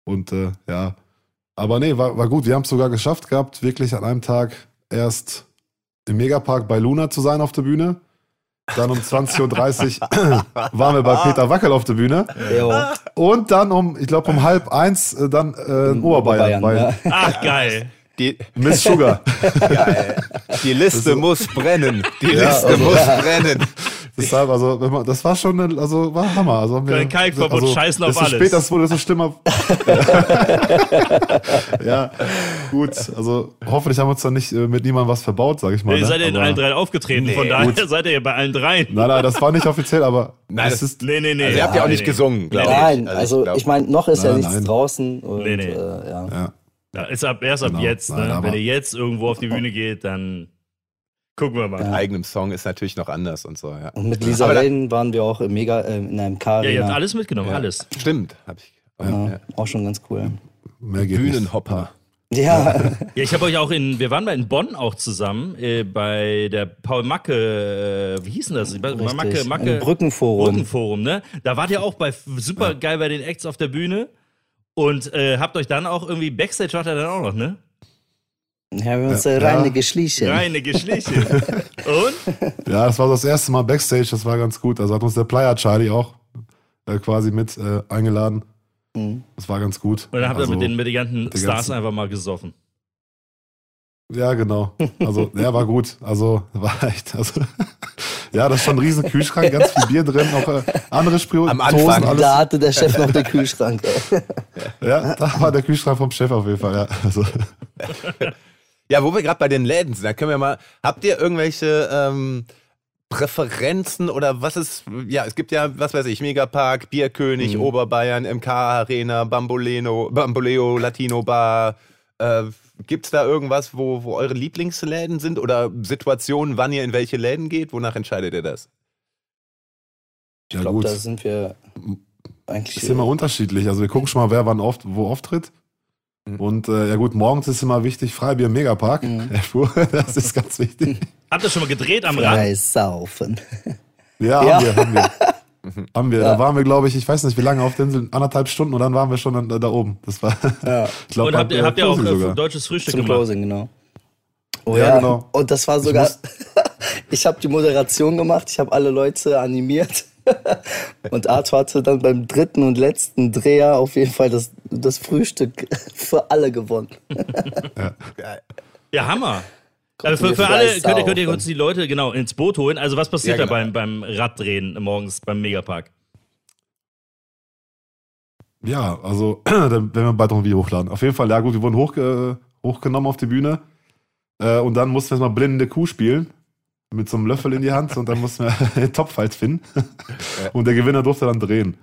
Und äh, ja. Aber nee, war, war gut. Wir haben es sogar geschafft gehabt, wirklich an einem Tag erst im Megapark bei Luna zu sein auf der Bühne. Dann um 20.30 Uhr waren wir bei Peter Wackel auf der Bühne. Jo, Und dann um, ich glaube, um halb eins äh, dann äh, in Oberbayern, bei ja. Ach, geil. Die, Miss Sugar. geil. Die Liste muss brennen. Die Ja, Liste also- muss brennen. Deshalb, also, wenn man, das war schon, eine, also war Hammer. Also haben wir, Kein Kalkverbot, scheißen auf alles. später es wurde, desto schlimmer. ja, gut. Also hoffentlich haben wir uns dann nicht äh, mit niemandem was verbaut, sage ich mal. Ihr ne? seid ja in Aber- allen drei aufgetreten, Nee, von daher gut. seid ihr ja bei allen dreien. Nein, nein, das war nicht offiziell, aber Nein, es das- ist. Nee, nee, nee. Also ihr habt ja auch Nee, nicht nee. gesungen, glaube ich. Nein, Also also glaub- ich meine, noch ist ja Nein, nichts nein. draußen. Und, Nee, nee. Äh, ja. Ja. Ja, ist ab, erst ab Genau. jetzt. Nein, Ne? aber- Wenn ihr jetzt irgendwo auf die Bühne geht, dann gucken wir mal. Ja. eigenem Song ist natürlich noch anders und so, ja. Und mit Lisa Aber waren wir auch im Mega, äh, in einem Ja, ihr habt alles mitgenommen, Ja. alles. Stimmt, hab ich. Ja, Ja. Auch schon ganz cool. Bühnenhopper. Ja, Ja, ich habe euch auch in, wir waren mal in Bonn auch zusammen, äh, bei der Paul Macke, äh, wie hieß denn das? Richtig. Macke, Macke. Im Brückenforum. Brückenforum, ne? Da wart ihr auch bei super geil bei den Acts auf der Bühne und äh, habt euch dann auch irgendwie Backstage wart ihr dann auch noch, ne? Ja, wir haben uns Ja. reine geschlichen. Reine Geschliche. und? Ja, das war das erste Mal Backstage, das war ganz gut. Also hat uns der Player Charlie auch äh, quasi mit äh, eingeladen. Mhm. Das war ganz gut. Und dann habt ihr Also- mit den, mit den ganzen Stars ganzen- einfach mal gesoffen. Ja, genau. Also, ja, war gut. Also, war echt. Also, ja, das ist schon ein riesen Kühlschrank, ganz viel Bier drin, auch äh, andere Spirituosen, Am Anfang. alles. Da hatte der Chef noch den Kühlschrank. Ja, da war der Kühlschrank vom Chef auf jeden Fall, ja. Also, Ja, wo wir gerade bei den Läden sind, da können wir mal. Habt ihr irgendwelche ähm, Präferenzen oder was ist. Ja, es gibt ja, was weiß ich, Megapark, Bierkönig, Mhm. Oberbayern, MK Arena, Bamboleno, Bamboleo, Latino Bar. Äh, Gibt es da irgendwas, wo, wo eure Lieblingsläden sind oder Situationen, wann ihr in welche Läden geht? Wonach entscheidet ihr das? Ich ja, glaube, gut. da sind wir eigentlich. ist immer unterschiedlich. Also, wir gucken schon mal, wer wann oft, wo auftritt. Mhm. Und äh, ja, gut, morgens ist immer wichtig, Freibier im Megapark. Mhm. Das ist ganz wichtig. Habt ihr schon mal gedreht am Rand? frei saufen. Ja, Ja. haben wir, haben wir. Haben wir. Ja. Da waren wir, glaube ich, ich weiß nicht, wie lange auf der Insel, anderthalb Stunden und dann waren wir schon da, da oben. Das war, Ja, ich glaube, Und habt ihr, äh, habt ihr auch Closing äh, deutsches Frühstück zum gemacht? Closing, genau. Oh Ja, ja, genau. Und das war sogar. Ich habe die Moderation gemacht, ich habe alle Leute animiert. Und Arthur hatte dann beim dritten und letzten Dreher auf jeden Fall das, das Frühstück für alle gewonnen. Geil. Ja, Hammer. Also für, für alle könnt ihr, könnt ihr kurz die Leute genau ins Boot holen. Also was passiert Ja, da genau. beim, beim Raddrehen morgens beim Megapark? Ja, also, dann werden wir bald noch ein Video hochladen. Auf jeden Fall, ja gut, wir wurden hoch, äh, hochgenommen auf die Bühne. Äh, und dann mussten wir mal blinde Kuh spielen. Mit so einem Löffel in die Hand und dann mussten wir den Topf halt finden. Und der Gewinner durfte dann drehen.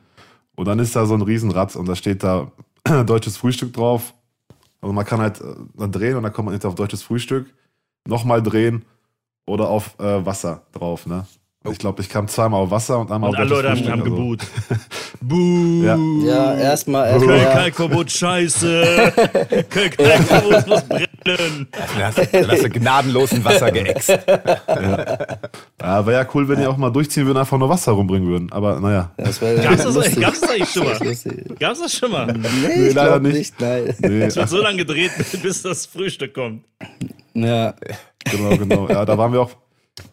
Und dann ist da so ein Riesenrad und da steht da deutsches Frühstück drauf. Also man kann halt äh, dann drehen und dann kommt man entweder auf deutsches Frühstück, nochmal drehen oder auf äh, Wasser drauf. Ne? Ich glaube, ich kam zweimal auf Wasser und einmal Und auf alle Leute haben, haben Frühstück. geboot. Buh. Ja. Ja, erstmal. Köln erstmal Kalkverbot scheiße. Köln Kalkverbot muss brennen. Dann hast, dann hast du gnadenlos in Wasser geäxt. Ja, wäre ja cool, wenn die auch mal durchziehen würden, einfach nur Wasser rumbringen würden. Aber naja. Das wär Gab's das, lustig. gab's das eigentlich schon mal? Lustig. Gab's das schon mal? Nee, Nee, ich leider nicht. nicht. Nein. Nee, Es wird so lange gedreht, bis das Frühstück kommt. Ja. genau, genau. Ja, da waren wir auch,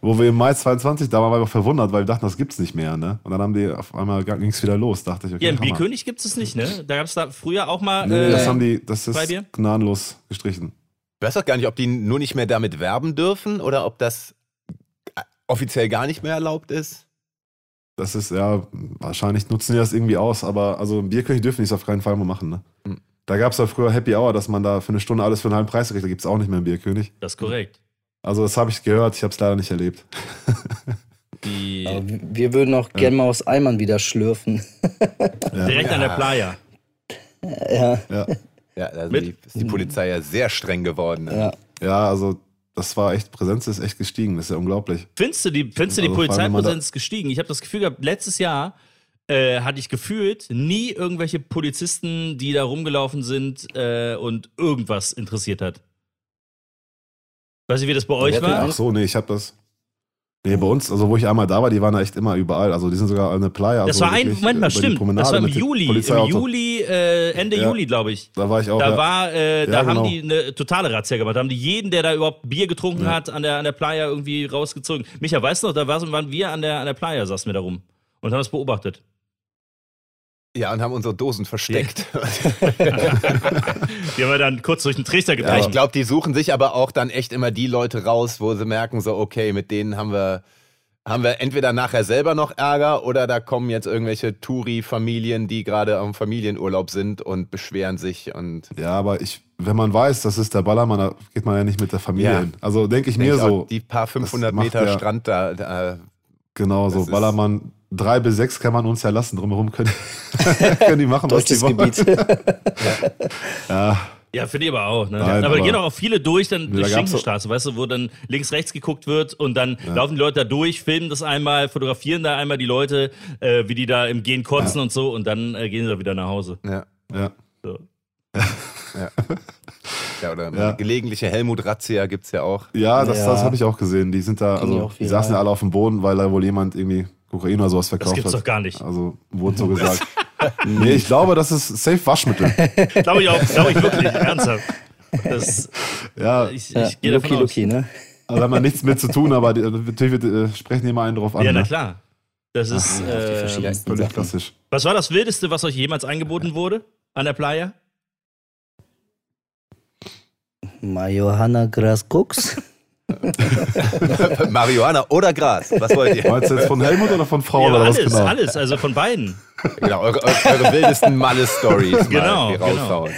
wo wir im Mai 22, da waren wir auch verwundert, weil wir dachten, das gibt's nicht mehr. Ne? Und dann haben die auf einmal ging es wieder los. Dachte ich, okay, Ja, im. Bierkönig gibt es nicht, ne? Da gab es da früher auch mal. Nee, äh, das haben die, das ist gnadenlos gestrichen. Ich weiß auch gar nicht, ob die nur nicht mehr damit werben dürfen oder ob das offiziell gar nicht mehr erlaubt ist. Das ist, ja, wahrscheinlich nutzen die das irgendwie aus, aber also im Bierkönig dürfen die es auf keinen Fall mehr machen. Ne? Hm. Da gab es ja früher Happy Hour, dass man da für eine Stunde alles für einen halben Preis kriegt. Da gibt es auch nicht mehr im Bierkönig. das ist korrekt. Also das habe ich gehört, ich habe es leider nicht erlebt. Die, Aber wir würden auch gerne mal aus Eimern wieder schlürfen. direkt an der Playa. Ja, Ja, Ja, da Mit- die, ist die Polizei ja sehr streng geworden. ne? ja. ja also das war echt, Präsenz ist echt gestiegen, das ist ja unglaublich. Findest du, die, findest du die Also Polizeipräsenz ist gestiegen? Ich habe das Gefühl gehabt, letztes Jahr äh, hatte ich gefühlt nie irgendwelche Polizisten, die da rumgelaufen sind äh, und irgendwas interessiert hat. Weiß ich, wie das bei euch war? Ach so, nee, ich habe das. Nee, bei uns, also wo ich einmal da war, die waren da echt immer überall. Also die sind sogar an der Playa. Das also war ein, Moment mal, die stimmt. Das war im Juli. Im. Juli, äh, Ende Ja. Juli, glaube ich. Da war ich auch. Da ja. war, äh, da Ja, haben genau. die eine totale Razzia gemacht. Da haben die jeden, der da überhaupt Bier getrunken hat, an der, an der Playa irgendwie rausgezogen. Micha, weißt du noch, da war- waren wir an der, an der Playa, saßen wir da rum und haben das beobachtet. Ja, und haben unsere Dosen versteckt. Die haben wir dann kurz durch den Trichter Ja, gebracht. ich glaube, die suchen sich aber auch dann echt immer die Leute raus, wo sie merken, so, okay, mit denen haben wir, haben wir entweder nachher selber noch Ärger oder da kommen jetzt irgendwelche Touri-Familien, die gerade am Familienurlaub sind und beschweren sich und Ja, aber ich, wenn man weiß, das ist der Ballermann, da geht man ja nicht mit der Familie Ja. hin. Also denke ich denk mir ich so, die paar 500 macht Meter ja- Strand da, da genau das so, Ballermann, drei bis sechs kann man uns ja lassen, drumherum können, können die machen, was die wollen. Gebiet. Ja, Ja, finde ich aber auch. Ne? Nein, aber da aber- gehen auch viele durch, dann da durch so- Schinkenstraße, weißt du, wo dann links, rechts geguckt wird und dann laufen die Leute da durch, filmen das einmal, fotografieren da einmal die Leute, äh, wie die da im Gehen kotzen und so und dann äh, gehen sie da wieder nach Hause. ja, ja. So. ja, oder Ja. gelegentliche Helmut-Razzia gibt es ja auch. Ja, das, Ja. das habe ich auch gesehen. Die sind da, Ging ja also die saßen ja alle auf dem Boden, weil da wohl jemand irgendwie Kokain oder sowas Das verkauft gibt's hat. doch gar nicht. Also wurde so gesagt. nee, ich glaube, das ist safe Waschmittel. Glaube ich auch, glaube ich wirklich, ernsthaft. Das, Ja, ich Ja, ich gehe Luki davon aus. Luki, ne? also haben wir nichts mit zu tun, aber die, natürlich wird, äh, sprechen die immer einen drauf an. Ja, na ne? klar. Das ist, Ja, auf die äh, Völlig Sachen. klassisch. was war das Wildeste, was euch jemals angeboten wurde an der Playa? Marihuana Gras Cooks. Marihuana oder Gras, was wollt ihr? Meinst du jetzt von Helmut oder von Frau Ja, oder was alles, genau? alles, also von beiden. Genau, eure, eure wildesten Malle-Stories Genau, genau.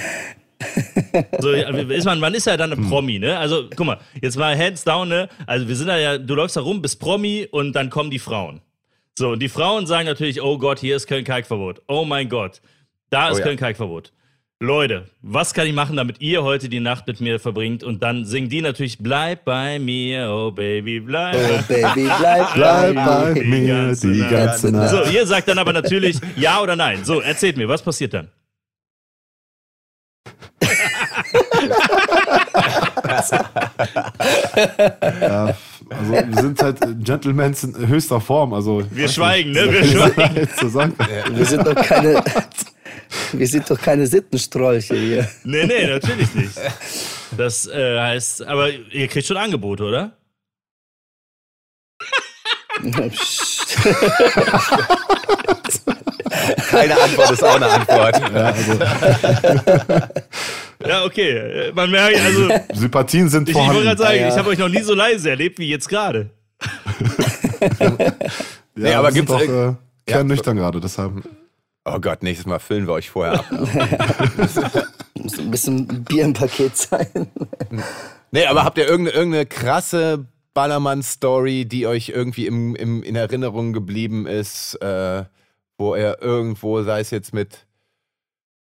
So, ja, ist man, man ist ja dann ein Promi, ne? Also, guck mal, jetzt mal hands down, ne? Also, wir sind da ja, du läufst da rum, bist Promi und dann kommen die Frauen. So, und die Frauen sagen natürlich, oh Gott, hier ist Köln-Kalkverbot. Oh mein Gott, da ist ja. Köln-Kalkverbot. Leute, was kann ich machen, damit ihr heute die Nacht mit mir verbringt? Und dann singen die natürlich, bleib bei mir, oh Baby, bleib. Oh Baby, bleib, Bleib bei Die mir ganze die Nacht. ganze Nacht. So, ihr sagt dann aber natürlich ja oder nein. So, erzählt mir, was passiert dann? Ja, also wir sind halt Gentlemen in höchster Form. Also, Wir schweigen, ne? Wir schweigen. Wir sind doch keine. Wir sind doch keine Sittenstrolche hier. Nee, nee, natürlich nicht. Das äh, heißt, aber ihr kriegt schon Angebote, oder? Psst. Keine Antwort ist auch eine Antwort. Ja, also, Ja, okay. Man merkt, also, ich, Sympathien sind ich wollte vorhanden. gerade sagen, Ja. ich habe euch noch nie so leise erlebt wie jetzt gerade. ja, Nee, aber gibt's doch irg- äh, kernnüchtern gerade, deshalb. Oh Gott, nächstes Mal füllen wir euch vorher ab. Muss ein bisschen Bier im Paket sein. Nee, aber habt ihr irgendeine, irgendeine krasse Ballermann-Story, die euch irgendwie im, im, in Erinnerung geblieben ist, äh, wo er irgendwo, sei es jetzt mit,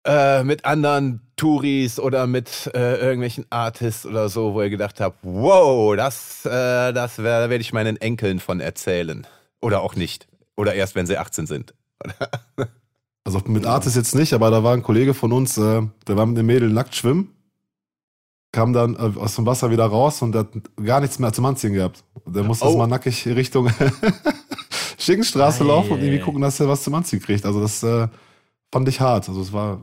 äh, mit anderen Touris oder mit äh, irgendwelchen Artists oder so, wo ihr gedacht habt, wow, das, äh, das wär, werde ich meinen Enkeln von erzählen. Oder auch nicht. Oder erst, wenn sie 18 sind. Also mit Artis jetzt nicht, aber da war ein Kollege von uns, äh, der war mit dem Mädel nackt schwimmen, kam dann äh, aus dem Wasser wieder raus und hat gar nichts mehr zum Anziehen gehabt. Der musste Oh. mal nackig Richtung Schickenstraße Ei, laufen und irgendwie gucken, dass er was zum Anziehen kriegt. Also das äh, fand ich hart. Also es war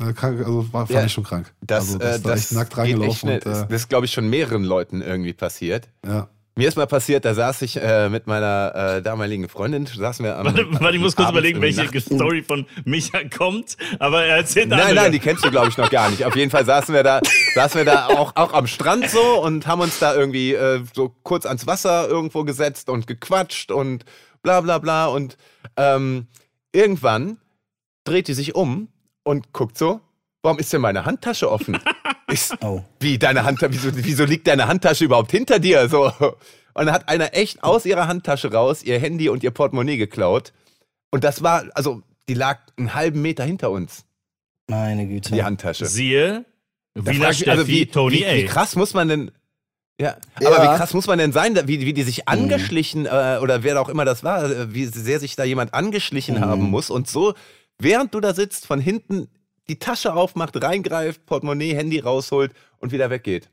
äh, krank, also war, fand Ja, ich schon krank. Das, also äh, das echt nackt geht echt reingelaufen schnell. und äh, das ist, glaube ich, schon mehreren Leuten irgendwie passiert. ja. Mir ist mal passiert, da saß ich äh, mit meiner äh, damaligen Freundin, saßen wir am. Warte, warte, ich muss kurz überlegen, welche nachts- Story von Micha kommt, aber er erzählt Nein, andere. nein, die kennst du, glaube ich, noch gar nicht. Auf jeden Fall saßen wir da, saßen wir da auch, auch am Strand so und haben uns da irgendwie äh, so kurz ans Wasser irgendwo gesetzt und gequatscht und bla bla bla. Und ähm, irgendwann dreht die sich um und guckt so, warum ist denn meine Handtasche offen? Ich, Oh. wie, deine Handtasche, wieso, wieso liegt deine Handtasche überhaupt hinter dir? So. Und dann hat einer echt aus ihrer Handtasche raus ihr Handy und ihr Portemonnaie geklaut. Und das war, also, die lag einen halben Meter hinter uns, Meine Güte. die Handtasche. Siehe, Da frag ich also wie, Tony wie, A. wie krass muss man denn. Ja, Ja. aber wie krass muss man denn sein, wie, wie die sich angeschlichen, äh, oder wer auch immer das war, äh, wie sehr sich da jemand angeschlichen Mhm. haben muss und so, während du da sitzt, von hinten die Tasche aufmacht, reingreift, Portemonnaie, Handy rausholt und wieder weggeht.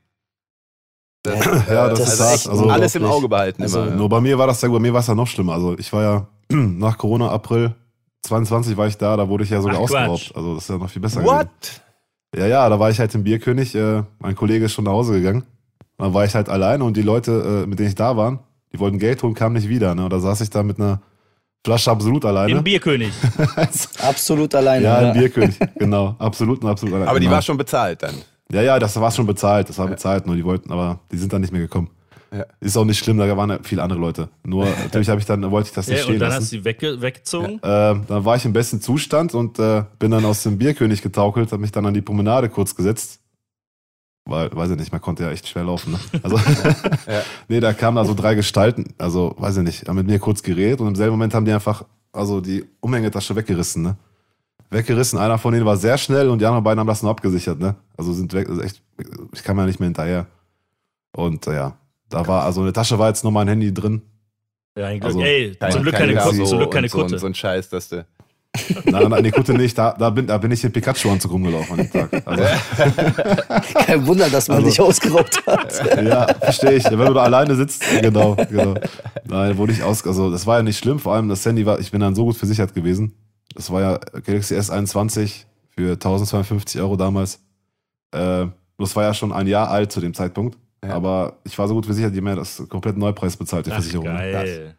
Das, Ja, das äh, ist also Also alles im. Auge behalten Also immer. Nur bei mir war das ja, bei mir war es ja noch schlimmer. Also ich war ja nach Corona April 22 war ich da, da wurde ich ja sogar Ach, ausgeraubt. Quatsch. Also das ist ja noch viel besser gewesen. What? Ja, ja, da war ich halt im Bierkönig. Äh, mein Kollege ist schon nach Hause gegangen. Dann war ich halt alleine und die Leute, äh, mit denen ich da war, die wollten Geld holen, kamen nicht wieder. Ne? Und da saß ich da mit einer Flasche Absolut alleine. Im Bierkönig. Absolut alleine. ja, ja. im Bierkönig, genau. Absolut und absolut alleine. Aber die genau. war schon bezahlt dann. Ja, ja, das war schon bezahlt. Das war bezahlt, nur die wollten, aber die sind dann nicht mehr gekommen. Ja. Ist auch nicht schlimm, da waren ja viele andere Leute. Nur natürlich habe ich dann, wollte ich das nicht Ja, stehen und dann lassen. hast du sie wegge weggezogen. Äh, dann war ich im besten Zustand und äh, bin dann aus dem Bierkönig getaukelt, habe mich dann an die Promenade kurz gesetzt. Weil, weiß ich nicht, man konnte ja echt schwer laufen. Ne? Also, nee, da kamen da so drei Gestalten, also, weiß ich nicht, haben mit mir kurz geredet und im selben Moment haben die einfach, also die Umhängetasche weggerissen, ne? Weggerissen, einer von denen war sehr schnell und die anderen beiden haben das nur abgesichert, ne? Also sind weg, also echt, ich kam ja nicht mehr hinterher. Und äh, ja, da war, also eine Tasche war jetzt nur mein Handy drin. Ja, ein Glück. Also, Ey, Kein- zum Glück kein keine Kutte. Lasso Zum Glück keine und so, Kutte. So ein Scheiß, dass du. Nein, nein, nee, Kutte nicht, da, da, bin, da bin ich in Pikachu-Anzug rumgelaufen an dem Tag. Also, Kein Wunder, dass man Also- dich ausgeraubt hat. Ja, verstehe ich. Wenn du da alleine sitzt, genau, genau. Nein, wurde ich aus, also das war ja nicht schlimm, vor allem das Handy war, ich bin dann so gut versichert gewesen. Das war ja Galaxy S21 für 1250 Euro damals. Äh, das war ja schon ein Jahr alt zu dem Zeitpunkt. Ja. Aber ich war so gut versichert, die haben ja das komplett Neupreis bezahlt, die Ach, Versicherung. geil.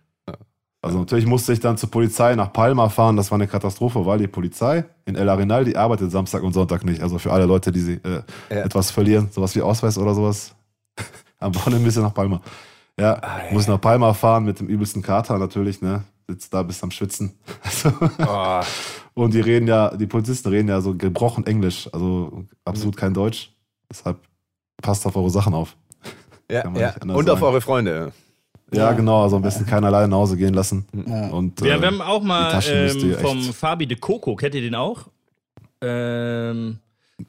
Also natürlich musste ich dann zur Polizei nach Palma fahren, das war eine Katastrophe, weil die Polizei in El Arenal, die arbeitet Samstag und Sonntag nicht. Also für alle Leute, die sie äh, Ja. etwas verlieren, sowas wie Ausweis oder sowas, am Wochenende müssen nach Palma. Ja, Ah, ja. muss nach Palma fahren mit dem übelsten Kater natürlich, ne? Sitzt da bis am Schwitzen. Also, Oh, und die reden ja, die Polizisten reden ja so gebrochen Englisch, also absolut kein Deutsch. Deshalb passt auf eure Sachen auf. ja, ja. Und auf sagen. eure Freunde. Ja, Ja. genau, also am besten keiner alleine nach Hause gehen lassen. Ja. Und, Wir, äh, wir haben auch mal ähm, vom echt- Fabi de Coco, kennt ihr den auch? Ähm,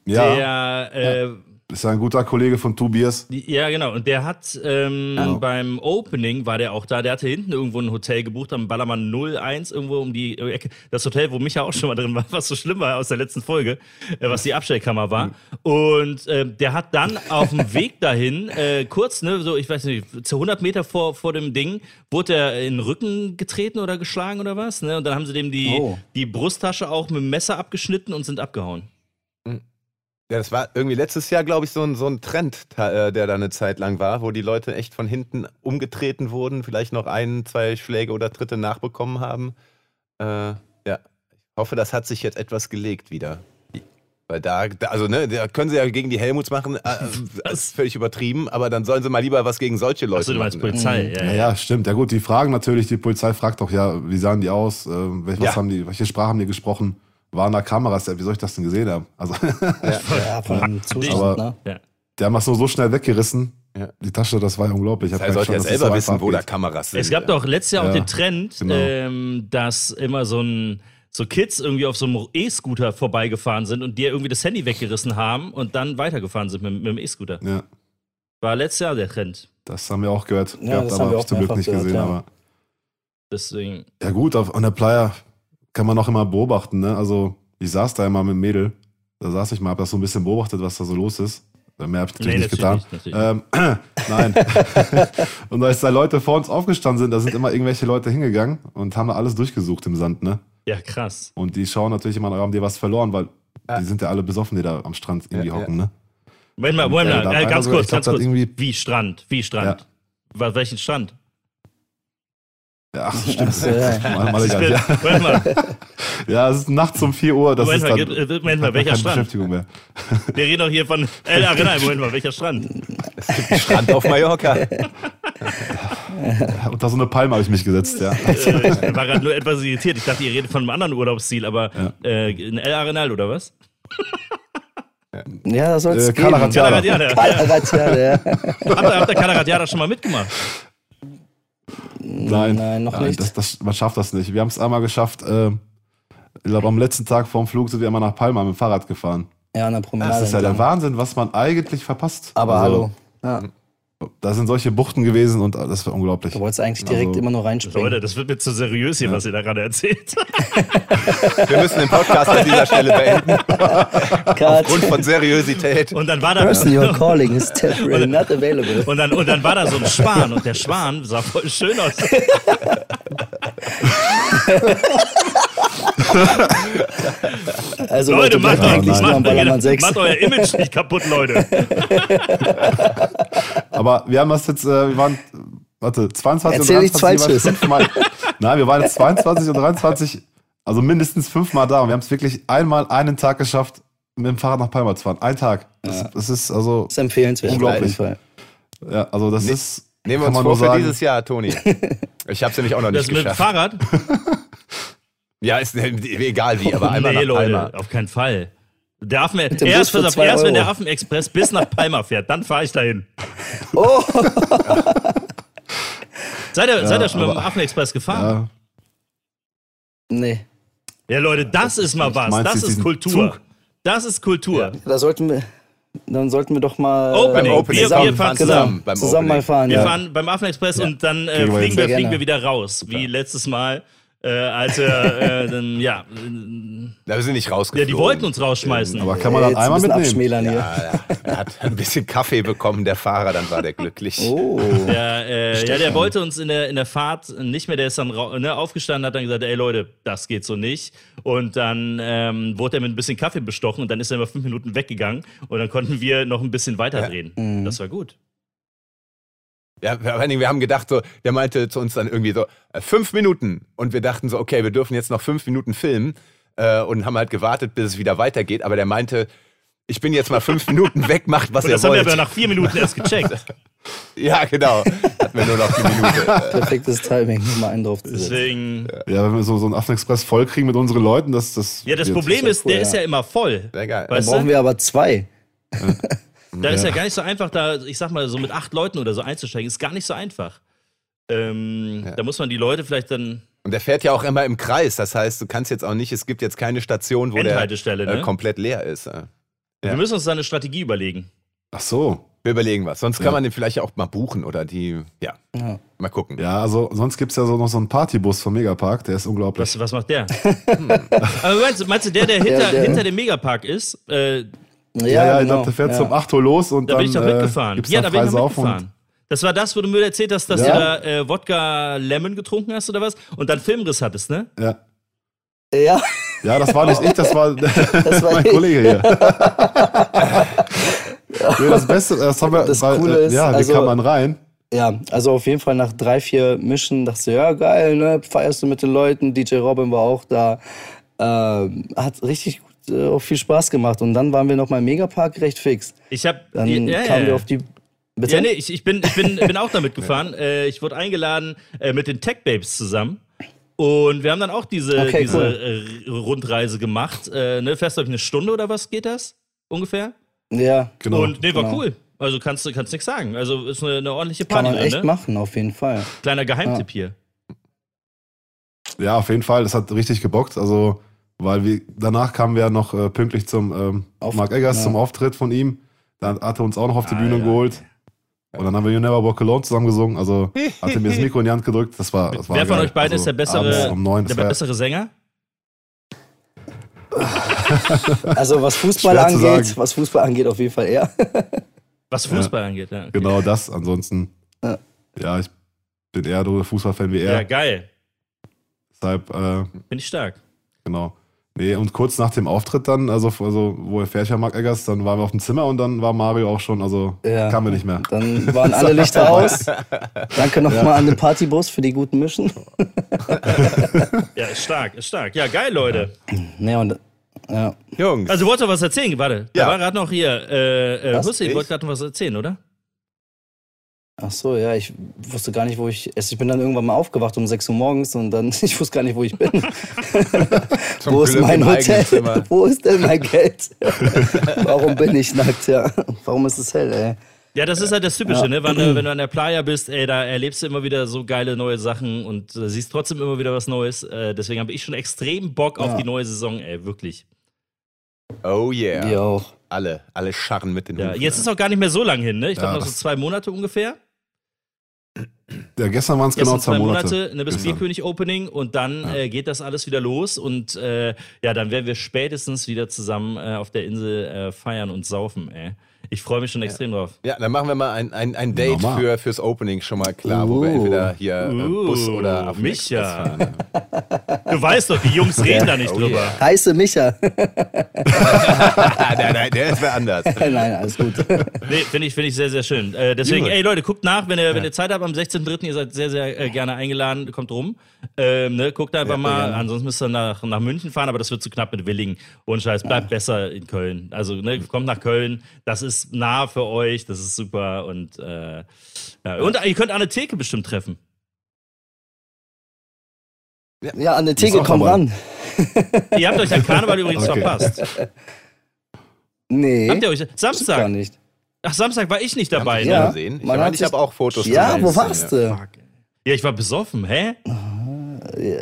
ja, der, äh, ist ja ein guter Kollege von Tobias. ja, genau. Und der hat ähm, Ja. beim Opening war der auch da. Der hatte hinten irgendwo ein Hotel gebucht am Ballermann 01 irgendwo um die Ecke. Das Hotel, wo Micha auch schon mal drin war, was so schlimm war aus der letzten Folge, äh, was die Abstellkammer war. Und äh, der hat dann auf dem Weg dahin, äh, kurz, ne, so ich weiß nicht, zu 100 Meter vor, vor dem Ding, wurde er in den Rücken getreten oder geschlagen oder was. Ne? Und dann haben sie dem die, Oh. die Brusttasche auch mit dem Messer abgeschnitten und sind abgehauen. Ja, das war irgendwie letztes Jahr, glaube ich, so ein, so ein Trend, äh, der da eine Zeit lang war, wo die Leute echt von hinten umgetreten wurden, vielleicht noch ein, zwei Schläge oder Tritte nachbekommen haben. Äh, ja, ich hoffe, das hat sich jetzt etwas gelegt wieder. Weil da, da also ne, da können sie ja gegen die Helmuts machen, äh, das ist völlig übertrieben, aber dann sollen sie mal lieber was gegen solche Leute Achso, du meinst machen. Polizei. Mhm. Ja, Ja, ja, stimmt. Ja gut, die fragen natürlich, die Polizei fragt doch, ja, wie sahen die aus? Äh, welche, was Ja. haben die, welche Sprache haben die gesprochen? Waren da Kameras? Ja, wie soll ich das denn gesehen haben? Also, Ja, von dem Zustand, Aber- ne? Ja. die haben das so, so schnell weggerissen. Ja. Die Tasche, das war ja unglaublich. Ich Er sollte ja selber das wissen, wo da Kameras sind. Es gab doch letztes Jahr auch Ja, den Trend, genau. ähm, dass immer so ein so Kids irgendwie auf so einem E-Scooter vorbeigefahren sind und dir irgendwie das Handy weggerissen haben und dann weitergefahren sind mit, mit dem E-Scooter. Ja, War letztes Jahr der Trend. das haben wir auch gehört. Ja, gehabt, das aber haben wir hab ich auch zum Glück nicht gehört, gesehen. ja. Aber Deswegen. ja gut, auf, an der Playa kann man auch immer beobachten. Ne? Also ich saß da immer mit dem Mädel. Da saß ich mal, hab das so ein bisschen beobachtet, was da so los ist. Mehr habe ich natürlich Nee, nicht getan. natürlich nicht, Ähm, nein. und als da Leute vor uns aufgestanden sind, da sind immer irgendwelche Leute hingegangen und haben da alles durchgesucht im Sand, ne? Ja, krass. Und die schauen natürlich immer, haben die was verloren, weil die sind ja alle besoffen, die da am Strand irgendwie Ja, ja. hocken, ne? Moment mal, Moment äh, mal, äh, ganz kurz, ganz kurz. irgendwie- Wie Strand? Wie Strand? Wa- Welchen Strand? Ja, ach, stimmt. so, ja. mal, mal egal. Ja. Moment mal, ja, es ist nachts um 4 Uhr, das Moment ist mal, dann gib- äh, Moment mal, welcher Strand? Beschäftigung mehr. Wir reden doch hier von El Arenal. Moment mal, welcher Strand? Strand auf Mallorca. Unter so eine Palme habe ich mich gesetzt, ja. äh, ich war gerade nur etwas irritiert. Ich dachte, ihr redet von einem anderen Urlaubsziel, aber äh, in El Arenal oder was? Ja, das soll es Äh, geben. Cala Ratjada. Calaratiada. Ja. Ja. Habt ihr Calaratiada schon mal mitgemacht? Nein, Nein, noch nicht. Das, das, man schafft das nicht. Wir haben es einmal geschafft, äh, ich glaube, am letzten Tag vorm Flug sind wir immer nach Palma mit dem Fahrrad gefahren. Ja, an der Promenade. Das ist ja der. Wahnsinn, was man eigentlich verpasst. Aber Also, hallo. Ja, Da sind solche Buchten gewesen und das war unglaublich. du wolltest eigentlich direkt Also- immer nur reinspringen. Leute, das wird mir zu seriös hier, was ihr da gerade erzählt. Wir müssen den Podcast an dieser Stelle beenden. Aufgrund von Seriosität. Und dann war da. Person you're calling is temporarily not available. Und dann, und dann war da so ein Schwan und der Schwan sah voll schön aus. Also Leute, macht, bleibt euch, eigentlich macht, macht, 6. macht euer Image nicht kaputt, Leute. Aber wir haben das jetzt, äh, wir waren, warte, 22 Erzähl und nichts 23 jeweils Falsches. fünfmal. Nein, wir waren jetzt 22 und 23, also mindestens fünfmal da und wir haben es wirklich einmal einen Tag geschafft, mit dem Fahrrad nach Palma zu fahren. Ein Tag. Das, das ist also, Das ist empfehlenswert. Unglaublich. Auf jeden Fall. ja, also das Ne- ist. Nehmen wir uns vor für dieses Jahr, Toni. Ich habe es nämlich auch noch Das nicht mit dem geschafft. Fahrrad? Ja, ist egal wie, aber einmal nee, nach Leute, Palma. auf keinen Fall. Der Affen, erst, auf, erst wenn der. Affenexpress bis nach Palma fährt, dann fahre ich dahin. Oh, Seid ihr, seid ihr schon mit dem aber- Affenexpress gefahren? Ja, nee. Ja. Leute, das ist mal was. Das ist Kultur. Zug? Das ist Kultur. Da sollten wir, dann sollten wir doch mal Opening. äh, Opening. Wir, zusammen, wir fahren genau, zusammen. beim zusammen mal fahren. Wir ja. fahren beim Affenexpress und dann äh, fliegen, wir, fliegen wir wieder raus. Wie letztes Mal, äh, als wir, äh, dann, ja, Da wir sind nicht ja, rausgeflogen. die wollten uns rausschmeißen. aber kann man das jetzt einmal ein mitnehmen? abschmälern hier. Ja, er hat ein bisschen Kaffee bekommen, der Fahrer, dann war der glücklich. Oh. Der, äh, ja, der wollte uns in der, in der Fahrt nicht mehr, der ist dann ne, aufgestanden, hat dann gesagt, ey Leute, das geht so nicht. Und dann ähm, wurde er mit ein bisschen Kaffee bestochen und dann ist er immer fünf Minuten weggegangen und dann konnten wir noch ein bisschen weiterdrehen. Mhm. Das war gut. Ja, vor allen Dingen, wir haben gedacht, so, der meinte zu uns dann irgendwie so, äh, fünf Minuten. Und wir dachten so, okay, wir dürfen jetzt noch fünf Minuten filmen. Äh, und haben halt gewartet, bis es wieder weitergeht. Aber der meinte, ich bin jetzt mal fünf Minuten weg, macht was Und ihr das haben wir wollt. aber nach vier Minuten erst gecheckt. ja, genau. Hatten wir nur noch die Minute. Perfektes Timing, um mal einen drauf zu. Deswegen. Ja, wenn wir so, so einen Affenexpress vollkriegen mit unseren Leuten, das. das Ja, das Problem ja ist, cool, der ja. ist ja immer voll. Sehr geil. Dann brauchen du? wir aber zwei. Da ist ja gar nicht so einfach, da, ich sag mal, so mit acht Leuten oder so einzusteigen, ist gar nicht so einfach. Ähm, Ja. Da muss man die Leute vielleicht dann. Und der fährt ja auch immer im Kreis. Das heißt, du kannst jetzt auch nicht, es gibt jetzt keine Station, wo der äh, ne? komplett leer ist. äh. Ja. Wir müssen uns da eine Strategie überlegen. Ach so. Wir überlegen was. Sonst kann Ja. man den vielleicht auch mal buchen oder die, ja, Ja. mal gucken. Ja, also sonst gibt es ja so noch so einen Partybus vom Megapark, der ist unglaublich. Was, was macht der? Aber meinst, du- meinst du, der, der hinter, der- hinter dem Megapark ist, äh, Ja, ja, ja, ich genau. glaube, der fährt ja. zum 8 Uhr los und da dann bin ich doch äh, mitgefahren. gibt's ja, da bin ich Saufen mitgefahren. Das war das, wo du mir erzählt hast, dass Ja. du da äh, Wodka Lemon getrunken hast oder was? Und dann Filmriss hattest, ne? Ja. Ja, ja, das war nicht ich, das war, das war mein ich. Kollege hier. nee, das Beste, das haben wir, Das weil, Coole äh, ist, ja, wie also- kam man rein? Ja, also auf jeden Fall nach drei, vier Mischen dachte ich, ja geil, ne? Feierst du mit den Leuten, DJ Robin war auch da. Ähm, hat richtig gut, äh, auch viel Spaß gemacht. Und dann waren wir noch mal im Megapark recht fix. Ich hab. Dann ja, ja, kamen ja. wir auf die. Bitte? Ja, nee, ich, ich, bin, ich bin, bin auch damit gefahren. Äh, ich wurde eingeladen äh, mit den Tech Babes zusammen. Und wir haben dann auch diese, Okay, diese cool. äh, Rundreise gemacht. Äh, ne, fährst du eine Stunde oder was geht das? Ungefähr? Ja, Genau. Und nee, war genau. cool. Also kannst du kannst nichts sagen. Also ist eine, eine ordentliche Kann Party man echt ne? machen, auf jeden Fall. Kleiner Geheimtipp hier. Ja, auf jeden Fall. Das hat richtig gebockt. Also, weil wir danach kamen wir ja noch äh, pünktlich zum ähm, Auf- Mark Eggers ja. zum Auftritt von ihm. Dann hat er uns auch noch auf die Ah, Bühne ja. geholt. Und dann haben wir You Never Walk Alone zusammen gesungen. Also hat er mir das Mikro in die Hand gedrückt. Das war, das war Wer von geil. euch beiden also, ist der bessere, um neun, das der war- bessere Sänger? Also was Fußball angeht, was Fußball angeht, auf jeden Fall er. Was Fußball angeht, ja. okay. Genau das. Ansonsten, Ja. ja, ich bin eher so Fußballfan wie Ja, er. geil. Deshalb, äh, Finde ich stark. genau. Nee, und kurz nach dem Auftritt dann, also, also wo er fährt ja Mark Eggers, dann waren wir auf dem Zimmer und dann war Mario auch schon, also Ja. kamen wir nicht mehr. Dann waren alle Lichter aus. Danke nochmal an den Partybus für die guten Mischen. Ja, ist stark, ist stark. Ja, geil, Leute. Nee, und ja. Jungs. Also, wolltest du was erzählen? Warte, da Ja. war gerade noch hier. Äh, äh? Hussein Ich? wollte gerade noch was erzählen, oder? Ach so, ja, ich wusste gar nicht, wo ich. also Ich bin dann irgendwann mal aufgewacht um 6 Uhr morgens und dann, ich wusste gar nicht, wo ich bin. Wo ist Glück mein im eigenen Hotel? Wo ist denn mein Geld? Warum bin ich nackt, ja? Warum ist es hell, ey? Ja, das ist halt das Typische, Ja. ne? Wenn, du- wenn du an der Playa bist, ey, da erlebst du immer wieder so geile neue Sachen und äh, siehst trotzdem immer wieder was Neues. Äh, deswegen habe ich schon extrem Bock auf Ja. die neue Saison, ey, wirklich. Oh yeah. Wir auch. Alle, alle scharren mit den Ja, Hufen. jetzt ist auch gar nicht mehr so lang hin, ne? Ich Ja, glaube noch so zwei Monate ungefähr. Ja, gestern waren es genau zwei zwei Monate, Monate. ne, bis Gestern. Bierkönig-Opening und dann äh, geht das alles wieder los und äh, ja, dann werden wir spätestens wieder zusammen äh, auf der Insel äh, feiern und saufen, ey. Ich freue mich schon extrem drauf. Ja, dann machen wir mal ein, ein, ein Date Normal. für, fürs Opening schon mal klar, wo wir Uh. entweder hier äh, Bus Uh, oder auf dem Micha. Fahren. Du weißt doch, die Jungs reden da nicht Oh drüber. yeah. Heiße Micha. Ah, nein, nein, der ist wer anders. Nein, alles gut. Nee, finde ich, finde ich sehr, sehr schön. Äh, deswegen, ey Leute, guckt nach, wenn ihr, wenn ihr Zeit habt am 16.03., ihr seid sehr, sehr äh, gerne eingeladen, kommt rum. Ähm, ne, guckt einfach Ja, mal, ansonsten müsst ihr nach, nach München fahren, aber das wird zu knapp mit Willingen. Und Scheiß, bleibt besser in Köln. Also, ne, kommt nach Köln, das ist nah für euch, das ist super und, äh, ja. und ihr könnt Anne Theke bestimmt treffen. Ja, an der Die ist Theke, komm ran. Ihr habt euch an Karneval übrigens Okay. verpasst. Nee, Habt ihr euch, stimmt gar Samstag, nicht. ach, Samstag war ich nicht dabei, Ja, ne? gesehen. Ich, ich habe auch Fotos Ja, wo warst ja. du? Ja, ich war besoffen, hä?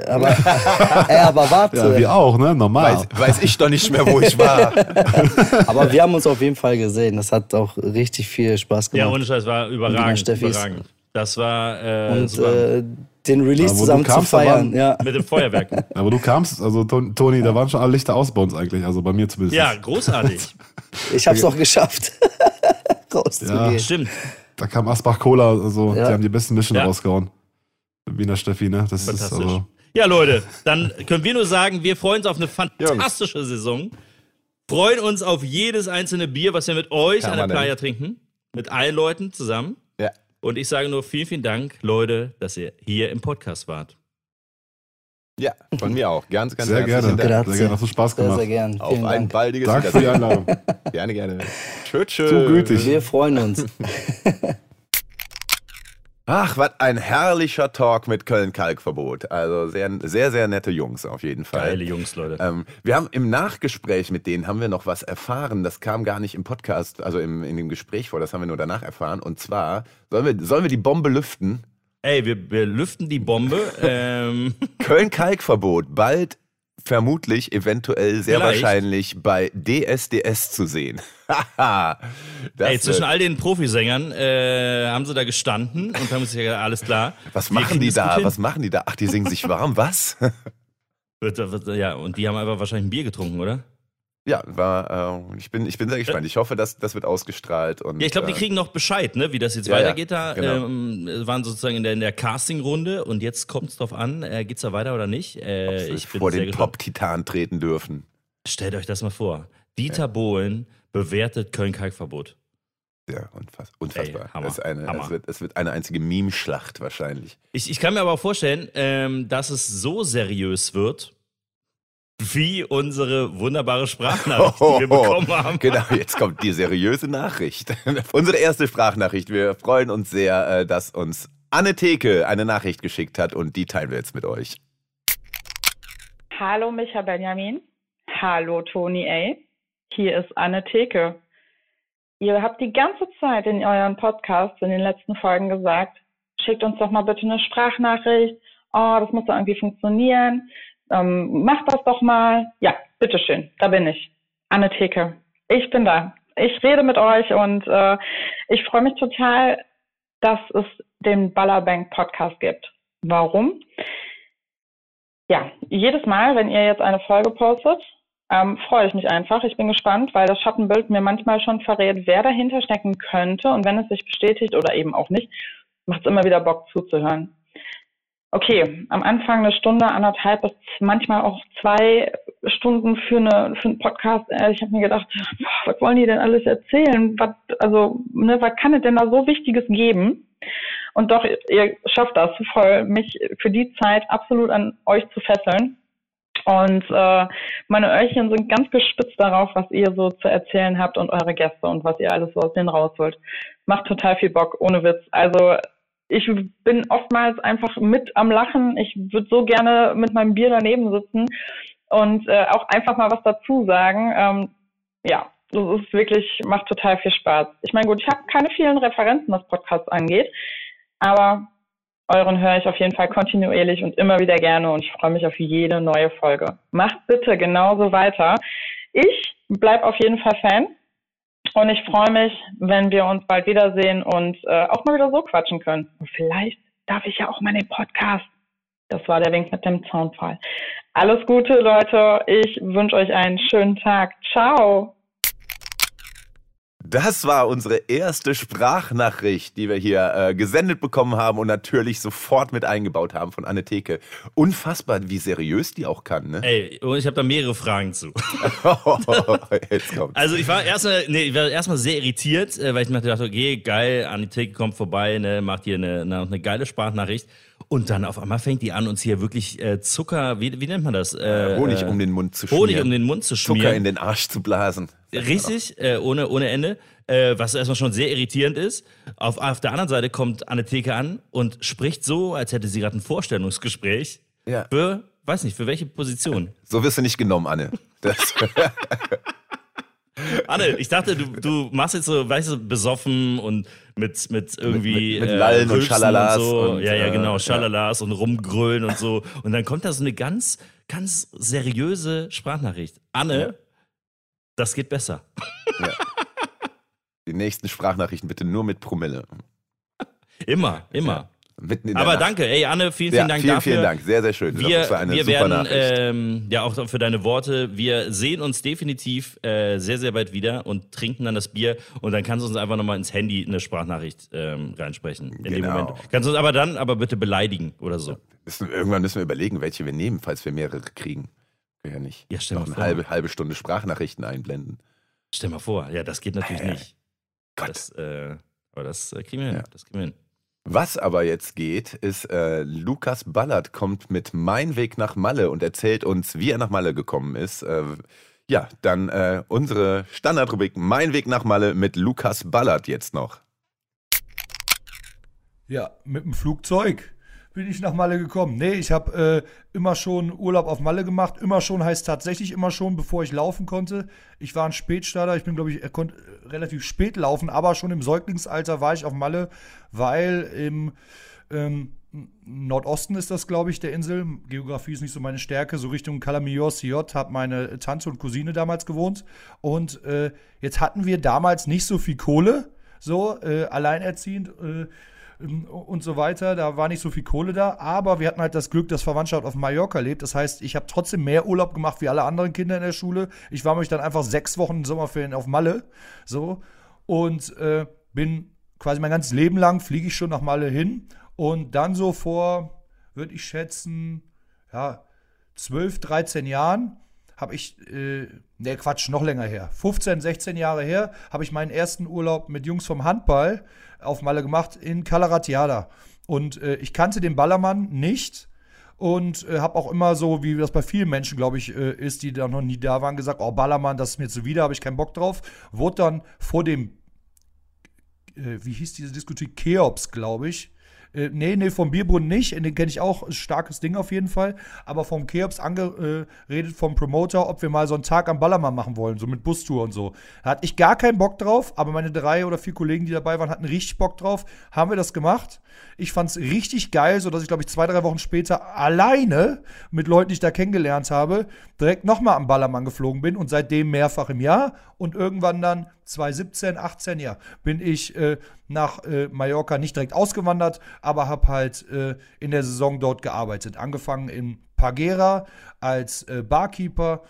Aber, ey, aber warte. Ja, wir auch, ne? Normal. Weiß, weiß ich doch nicht mehr, wo ich war. Aber wir haben uns auf jeden Fall gesehen. Das hat auch richtig viel Spaß Ja, gemacht. ohne Scheiß, war überragend, überragend. Das war äh, und super. äh, den Release Ja, zusammen zu kamst, da feiern. waren- Ja. Mit dem Feuerwerk. Aber du kamst, also Ton- Toni, da waren schon alle Lichter aus bei uns eigentlich, also bei mir zumindest. ja, großartig. Ich hab's auch geschafft, rauszugehen. Ja. Stimmt. Da kam Asbach Cola, also Ja. die haben die besten Mischen Ja. rausgehauen. Wiener Steffi, ne? Das ist also. Ja, Leute, dann können wir nur sagen, wir freuen uns auf eine fantastische Saison. Freuen uns auf jedes einzelne Bier, was wir mit euch an der. Playa trinken. Mit allen Leuten zusammen. Ja. Und ich sage nur vielen, vielen Dank, Leute, dass ihr hier im Podcast wart. ja, von mir auch. Ganz, ganz Sehr herzlichen gerne. Dank. Grazie. Sehr gerne, hast du Spaß Sehr, gemacht. sehr gern. Auf Vielen ein Dank. baldiges Danke für die. Einladung. Gerne, gerne. Tschö, tschö. So gütig. Wir freuen uns. Ach, was ein herrlicher Talk mit Köln-Kalkverbot. Also sehr, sehr, sehr nette Jungs auf jeden Fall. Geile Jungs, Leute. Ähm, wir haben im Nachgespräch mit denen haben wir noch was erfahren. Das kam gar nicht im Podcast, also im, in dem Gespräch vor. Das haben wir nur danach erfahren. Und zwar sollen wir, sollen wir die Bombe lüften? Ey, wir, wir lüften die Bombe. ähm, Köln-Kalkverbot bald vermutlich, eventuell, sehr Vielleicht. wahrscheinlich bei DSDS zu sehen. Ey, zwischen all den Profisängern äh, haben sie da gestanden und haben sich gesagt, alles klar. was machen die da? Was machen die da? Ach, die singen sich warm. Was? Ja, und die haben einfach wahrscheinlich ein Bier getrunken, oder? Ja, war, äh, ich, bin, ich bin sehr gespannt. Ich hoffe, dass das wird ausgestrahlt. Und, Ja, ich glaube, die äh, kriegen noch Bescheid, ne, wie das jetzt Ja, ja, weitergeht da. genau. Ähm, es waren sozusagen in der, in der Casting-Runde und jetzt kommt es drauf an, äh, geht's da weiter oder nicht? Äh, ich bin vor den. Top-Titan treten dürfen. Stellt euch das mal vor. Dieter Bohlen bewertet Köln-Kalkverbot. Ja, unfass, unfassbar. Ey, Hammer, es, eine, Hammer. es, wird, es wird eine einzige Meme-Schlacht wahrscheinlich. Ich, ich kann mir aber auch vorstellen, ähm, dass es so seriös wird, wie unsere wunderbare Sprachnachricht, die wir bekommen haben. Genau, jetzt kommt die seriöse Nachricht. Unsere erste Sprachnachricht. Wir freuen uns sehr, äh, dass uns Anne Theke eine Nachricht geschickt hat und die teilen wir jetzt mit euch. Hallo Micha Benjamin. Hallo Toni A. Hier ist Anne Theke. ihr habt die ganze Zeit in euren Podcasts in den letzten Folgen gesagt, schickt uns doch mal bitte eine Sprachnachricht. Oh, das muss doch irgendwie funktionieren. Ähm, macht das doch mal. Ja, bitteschön, da bin ich. Anne Theke. Ich bin da. Ich rede mit euch und äh, ich freue mich total, dass es den Ballerbank Podcast gibt. Warum? Ja, jedes Mal, wenn ihr jetzt eine Folge postet, ähm, freue ich mich einfach. Ich bin gespannt, weil das Schattenbild mir manchmal schon verrät, wer dahinter stecken könnte. Und wenn es sich bestätigt oder eben auch nicht, macht es immer wieder Bock zuzuhören. Okay, am Anfang eine Stunde, anderthalb bis manchmal auch zwei Stunden für, eine, für einen Podcast. Äh, ich habe mir gedacht, was wollen die denn alles erzählen? Was, also, ne, was kann es denn da so Wichtiges geben? Und doch, ihr schafft das voll, mich für die Zeit absolut an euch zu fesseln. Und äh, meine Öhrchen sind ganz gespitzt darauf, was ihr so zu erzählen habt und eure Gäste und was ihr alles so aus denen rausholt. Macht total viel Bock, ohne Witz. Also ich bin oftmals einfach mit am Lachen. Ich würde so gerne mit meinem Bier daneben sitzen und äh, auch einfach mal was dazu sagen. Ähm, ja, das ist wirklich, macht total viel Spaß. Ich meine, gut, ich habe keine vielen Referenzen, was Podcasts angeht, aber euren höre ich auf jeden Fall kontinuierlich und immer wieder gerne und ich freue mich auf jede neue Folge. Macht bitte genauso weiter. Ich bleib auf jeden Fall Fan und ich freue mich, wenn wir uns bald wiedersehen und äh, auch mal wieder so quatschen können. Und vielleicht darf ich ja auch mal den Podcast. Das war der Wink mit dem Zaunfall. Alles Gute, Leute. Ich wünsche euch einen schönen Tag. Ciao. Das war unsere erste Sprachnachricht, die wir hier äh, gesendet bekommen haben und natürlich sofort mit eingebaut haben von Anne Theke. Unfassbar, wie seriös die auch kann, ne? Ey, ich habe da mehrere Fragen zu. Jetzt kommt's. Also ich war erstmal, nee, ich war erstmal sehr irritiert, äh, weil ich mir dachte, okay, geil, Anne Theke kommt vorbei, ne, macht hier eine, eine, eine geile Sprachnachricht. Und dann auf einmal fängt die an, uns hier wirklich äh, Zucker, wie, wie nennt man das? Äh, Honig um den Mund zu schmieren. Honig um den Mund zu schmieren. Zucker in den Arsch zu blasen. Richtig, äh, ohne, ohne Ende. Äh, was erstmal schon sehr irritierend ist. Auf, auf der anderen Seite kommt Anne Theke an und spricht so, als hätte sie gerade ein Vorstellungsgespräch. Ja. Für, weiß nicht, für welche Position? So wirst du nicht genommen, Anne. Das Anne, ich dachte, du, du machst jetzt so, weißt du, besoffen und mit, mit irgendwie. Mit- mit- mit Lallen und Rülpsen Schalalas so. und, ja, ja, äh, genau, ja. Schalalas und rumgrölen und so. Und dann kommt da so eine ganz, ganz seriöse Sprachnachricht. Anne, Ja. Das geht besser. die nächsten Sprachnachrichten bitte nur mit Promille. Immer, immer. Aber Nacht. danke, ey, Anne, vielen, Ja, vielen Dank vielen, dafür. vielen Dank. Sehr, sehr schön. Wir, das war eine wir super werden, Nachricht. ähm, ja, auch für deine Worte, wir sehen uns definitiv äh, sehr, sehr bald wieder und trinken dann das Bier und dann kannst du uns einfach nochmal ins Handy eine Sprachnachricht ähm, reinsprechen. In dem Genau. Moment. Kannst du uns aber dann aber bitte beleidigen oder so. Irgendwann müssen wir überlegen, welche wir nehmen, falls wir mehrere kriegen. Ja nicht Ja, stell noch mal eine vor. halbe, halbe Stunde Sprachnachrichten einblenden. Stell mal vor, ja, das geht natürlich Äh, nicht. Gott. Das, äh, aber das äh, kriegen wir hin. Ja. Das kriegen wir hin. Was aber jetzt geht, ist, äh, Lukas Ballert kommt mit Mein Weg nach Malle und erzählt uns, wie er nach Malle gekommen ist. Äh, ja, dann äh, unsere Standardrubrik Mein Weg nach Malle mit Lukas Ballert jetzt noch. Ja, mit dem Flugzeug bin ich nach Malle gekommen. Nee, ich habe äh, immer schon Urlaub auf Malle gemacht. Immer schon heißt tatsächlich immer schon, bevor ich laufen konnte. Ich war ein Spätstarter. Ich bin, glaube ich, er konnte äh, relativ spät laufen, aber schon im Säuglingsalter war ich auf Malle, weil im ähm, Nordosten ist das, glaube ich, der Insel. Geografie ist nicht so meine Stärke. So Richtung Calamior Siot hat meine Tante und Cousine damals gewohnt. Und äh, jetzt hatten wir damals nicht so viel Kohle, so äh, alleinerziehend. Äh, und so weiter. Da war nicht so viel Kohle da, aber wir hatten halt das Glück, dass Verwandtschaft auf Mallorca lebt. Das heißt, ich habe trotzdem mehr Urlaub gemacht wie alle anderen Kinder in der Schule. Ich war mich dann einfach sechs Wochen Sommerferien auf Malle, so und äh, bin quasi mein ganzes Leben lang fliege ich schon nach Malle hin und dann so vor, würde ich schätzen, ja 12, 13 Jahren habe ich, äh, ne Quatsch, noch länger her, 15, 16 Jahre her, habe ich meinen ersten Urlaub mit Jungs vom Handball auf Malle gemacht in Calaratiada. Und äh, ich kannte den Ballermann nicht und äh, habe auch immer so, wie das bei vielen Menschen, glaube ich, äh, ist, die da noch nie da waren, gesagt, oh Ballermann, das ist mir zuwider, habe ich keinen Bock drauf. Wurde dann vor dem, äh, wie hieß diese Diskothek, Cheops, glaube ich, Äh, nee, nee, vom Bierbrunnen nicht. Den kenne ich auch. Starkes Ding auf jeden Fall. Aber vom Keops angeredet vom Promoter, ob wir mal so einen Tag am Ballermann machen wollen, so mit Bustour und so. Da hatte ich gar keinen Bock drauf, aber meine drei oder vier Kollegen, die dabei waren, hatten richtig Bock drauf. Haben wir das gemacht. Ich fand es richtig geil, sodass ich, glaube ich, zwei, drei Wochen später alleine mit Leuten, die ich da kennengelernt habe, direkt nochmal am Ballermann geflogen bin und seitdem mehrfach im Jahr. Und irgendwann dann 2017, 18, ja, bin ich äh, nach äh, Mallorca nicht direkt ausgewandert, aber habe halt äh, in der Saison dort gearbeitet. Angefangen in Pagera als äh, Barkeeper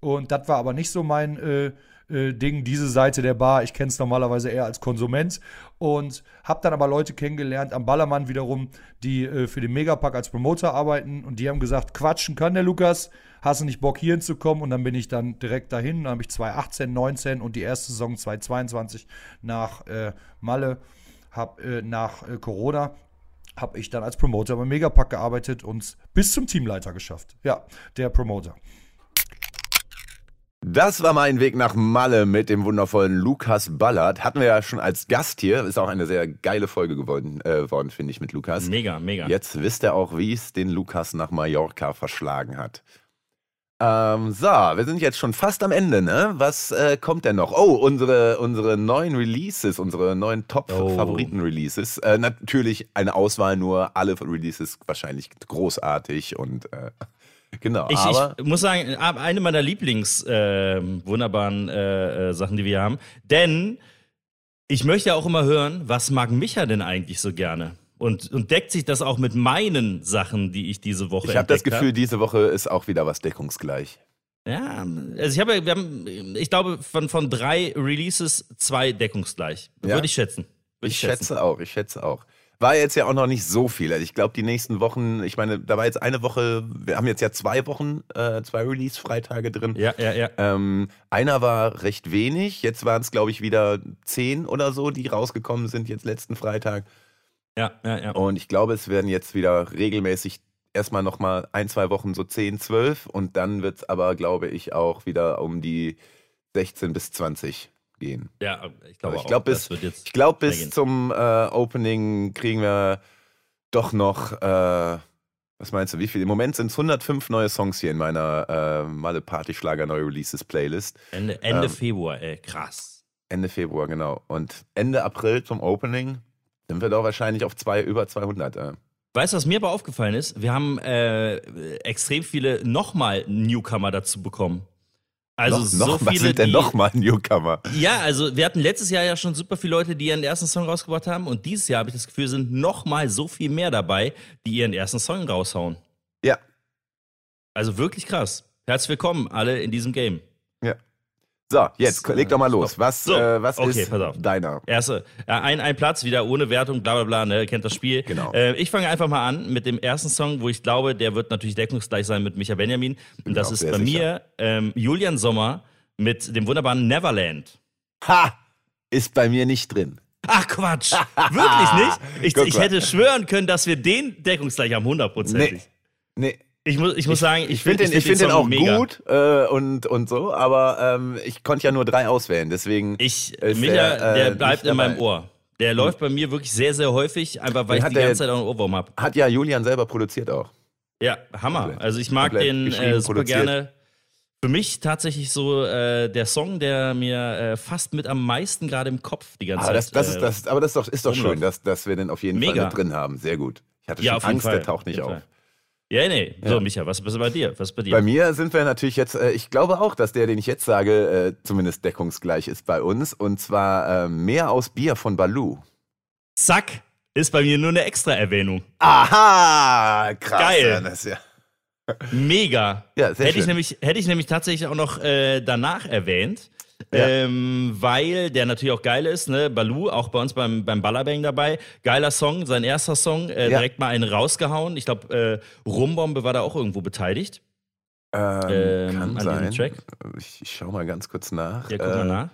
und das war aber nicht so mein äh, äh, Ding, diese Seite der Bar. Ich kenne es normalerweise eher als Konsument und habe dann aber Leute kennengelernt am Ballermann wiederum, die für den Megapack als Promoter arbeiten und die haben gesagt, quatschen kann der Lukas, hast du nicht Bock hier hinzukommen und dann bin ich dann direkt dahin, dann habe ich 2018, 19 und die erste Saison 2022 nach äh, Malle, habe äh, nach äh, Corona habe ich dann als Promoter beim Megapack gearbeitet und bis zum Teamleiter geschafft. Ja, der Promoter. Das war mein Weg nach Malle mit dem wundervollen Lukas Ballard. Hatten wir ja schon als Gast hier. Ist auch eine sehr geile Folge geworden, äh, worden, finde ich, mit Lukas. Mega, mega. Jetzt wisst ihr auch, wie es den Lukas nach Mallorca verschlagen hat. Ähm, so, wir sind jetzt schon fast am Ende, ne? Was äh, kommt denn noch? Oh, unsere, unsere neuen Releases, unsere neuen Top-Favoriten-Releases. Äh, natürlich eine Auswahl nur, alle Releases wahrscheinlich großartig und äh, Genau, ich, ich muss sagen, eine meiner Lieblings äh, wunderbaren äh, äh, Sachen, die wir haben. Denn ich möchte ja auch immer hören, was mag Micha denn eigentlich so gerne? Und, und deckt sich das auch mit meinen Sachen, die ich diese Woche ich habe das Gefühl, diese Woche ist auch wieder was deckungsgleich. Ja, also ich habe, wir haben, ich glaube, von, von drei Releases zwei deckungsgleich. Ja? Würde ich schätzen. Würde Ich schätze auch, ich schätze auch. War jetzt ja auch noch nicht so viel. Also ich glaube, die nächsten Wochen, ich meine, da war jetzt eine Woche, wir haben jetzt ja zwei Wochen, äh, zwei Release-Freitage drin. Ja, ja, ja. Ähm, einer war recht wenig, jetzt waren es, glaube ich, wieder zehn oder so, die rausgekommen sind, jetzt letzten Freitag. Ja, ja, ja. Und ich glaube, es werden jetzt wieder regelmäßig erstmal nochmal ein, zwei Wochen so 10, 12 und dann wird es aber, glaube ich, auch wieder um die 16 bis 20 gehen. Ja, ich glaube Aber ich glaube, das bis, wird jetzt ich glaub, bis zum äh, Opening kriegen wir doch noch, äh, was meinst du, wie viel? Im Moment sind es 105 neue Songs hier in meiner äh, Malle Party Schlager Neue Releases Playlist. Ende, Ende ähm, Februar, ey, krass. Ende Februar, genau. Und Ende April zum Opening sind wir doch wahrscheinlich auf zwei, über 200. Äh. Weißt du, was mir aber aufgefallen ist? Wir haben äh, extrem viele nochmal Newcomer dazu bekommen. Also noch, so noch, viele, was sind denn nochmal Newcomer? Ja, also wir hatten letztes Jahr ja schon super viele Leute, die ihren ersten Song rausgebracht haben und dieses Jahr habe ich das Gefühl, sind nochmal so viel mehr dabei, die ihren ersten Song raushauen. Ja. Also wirklich krass. Herzlich willkommen alle in diesem Game. So, jetzt So, leg doch mal los. stopp. Was, So, äh, was okay, ist deiner? Erste, ein, ein Platz, wieder ohne Wertung, bla bla bla, ne, ihr kennt das Spiel. Genau. Äh, ich fange einfach mal an mit dem ersten Song, wo ich glaube, der wird natürlich deckungsgleich sein mit Micha Benjamin. Und das ist bei sicher. mir ähm, Julian Sommer mit dem wunderbaren Neverland. Ha! Ist bei mir nicht drin. Ach Quatsch, wirklich nicht? Ich, ich hätte schwören können, dass wir den deckungsgleich haben, hundertprozentig. Nee. Nee. Ich muss, ich muss sagen, Ich finde den, ich find den auch gut äh, und, und so, aber ähm, ich konnte ja nur drei auswählen, deswegen. Ich, Micha, der, der äh, bleibt in meinem. Ohr. Der läuft bei mir wirklich sehr, sehr häufig, einfach weil Den ich die der- ganze Zeit auch einen Ohrwurm habe. Hat ja Julian selber produziert auch. Ja, Hammer. Komplett. Also ich mag Komplett den äh, super produziert. gerne. Für mich tatsächlich so äh, der Song, der mir äh, fast mit am meisten gerade im Kopf die ganze Aber das, Zeit. das, ist, äh, das, aber das ist doch, ist doch schön, dass, dass wir den auf jeden Fall Mega. mit drin haben. Sehr gut. Ich hatte ja, schon Angst, Fall. der taucht nicht Auf auf. Ja, nee. So, Ja. Micha, was ist bei dir? Was bei dir? Bei mir sind wir natürlich jetzt, äh, ich glaube auch, dass der, den ich jetzt sage, äh, zumindest deckungsgleich ist bei uns. Und zwar äh, mehr aus Bier von Balu. Zack, ist bei mir nur eine extra Erwähnung. Aha! Krass. Geil. Ja, das, ja. Mega. Ja, sehr hätte, ich schön. nämlich, hätte ich nämlich tatsächlich auch noch äh, danach erwähnt. Ja. Ähm, weil der natürlich auch geil ist, ne? Balu, auch bei uns beim, beim Ballerbang dabei. Geiler Song, sein erster Song, äh, Ja. direkt mal einen rausgehauen. Ich glaube, äh, Rumbombe war da auch irgendwo beteiligt. Ähm, Ähm, kann sein. Track. Ich, ich schau mal ganz kurz nach. Ja, guck Äh, mal nach.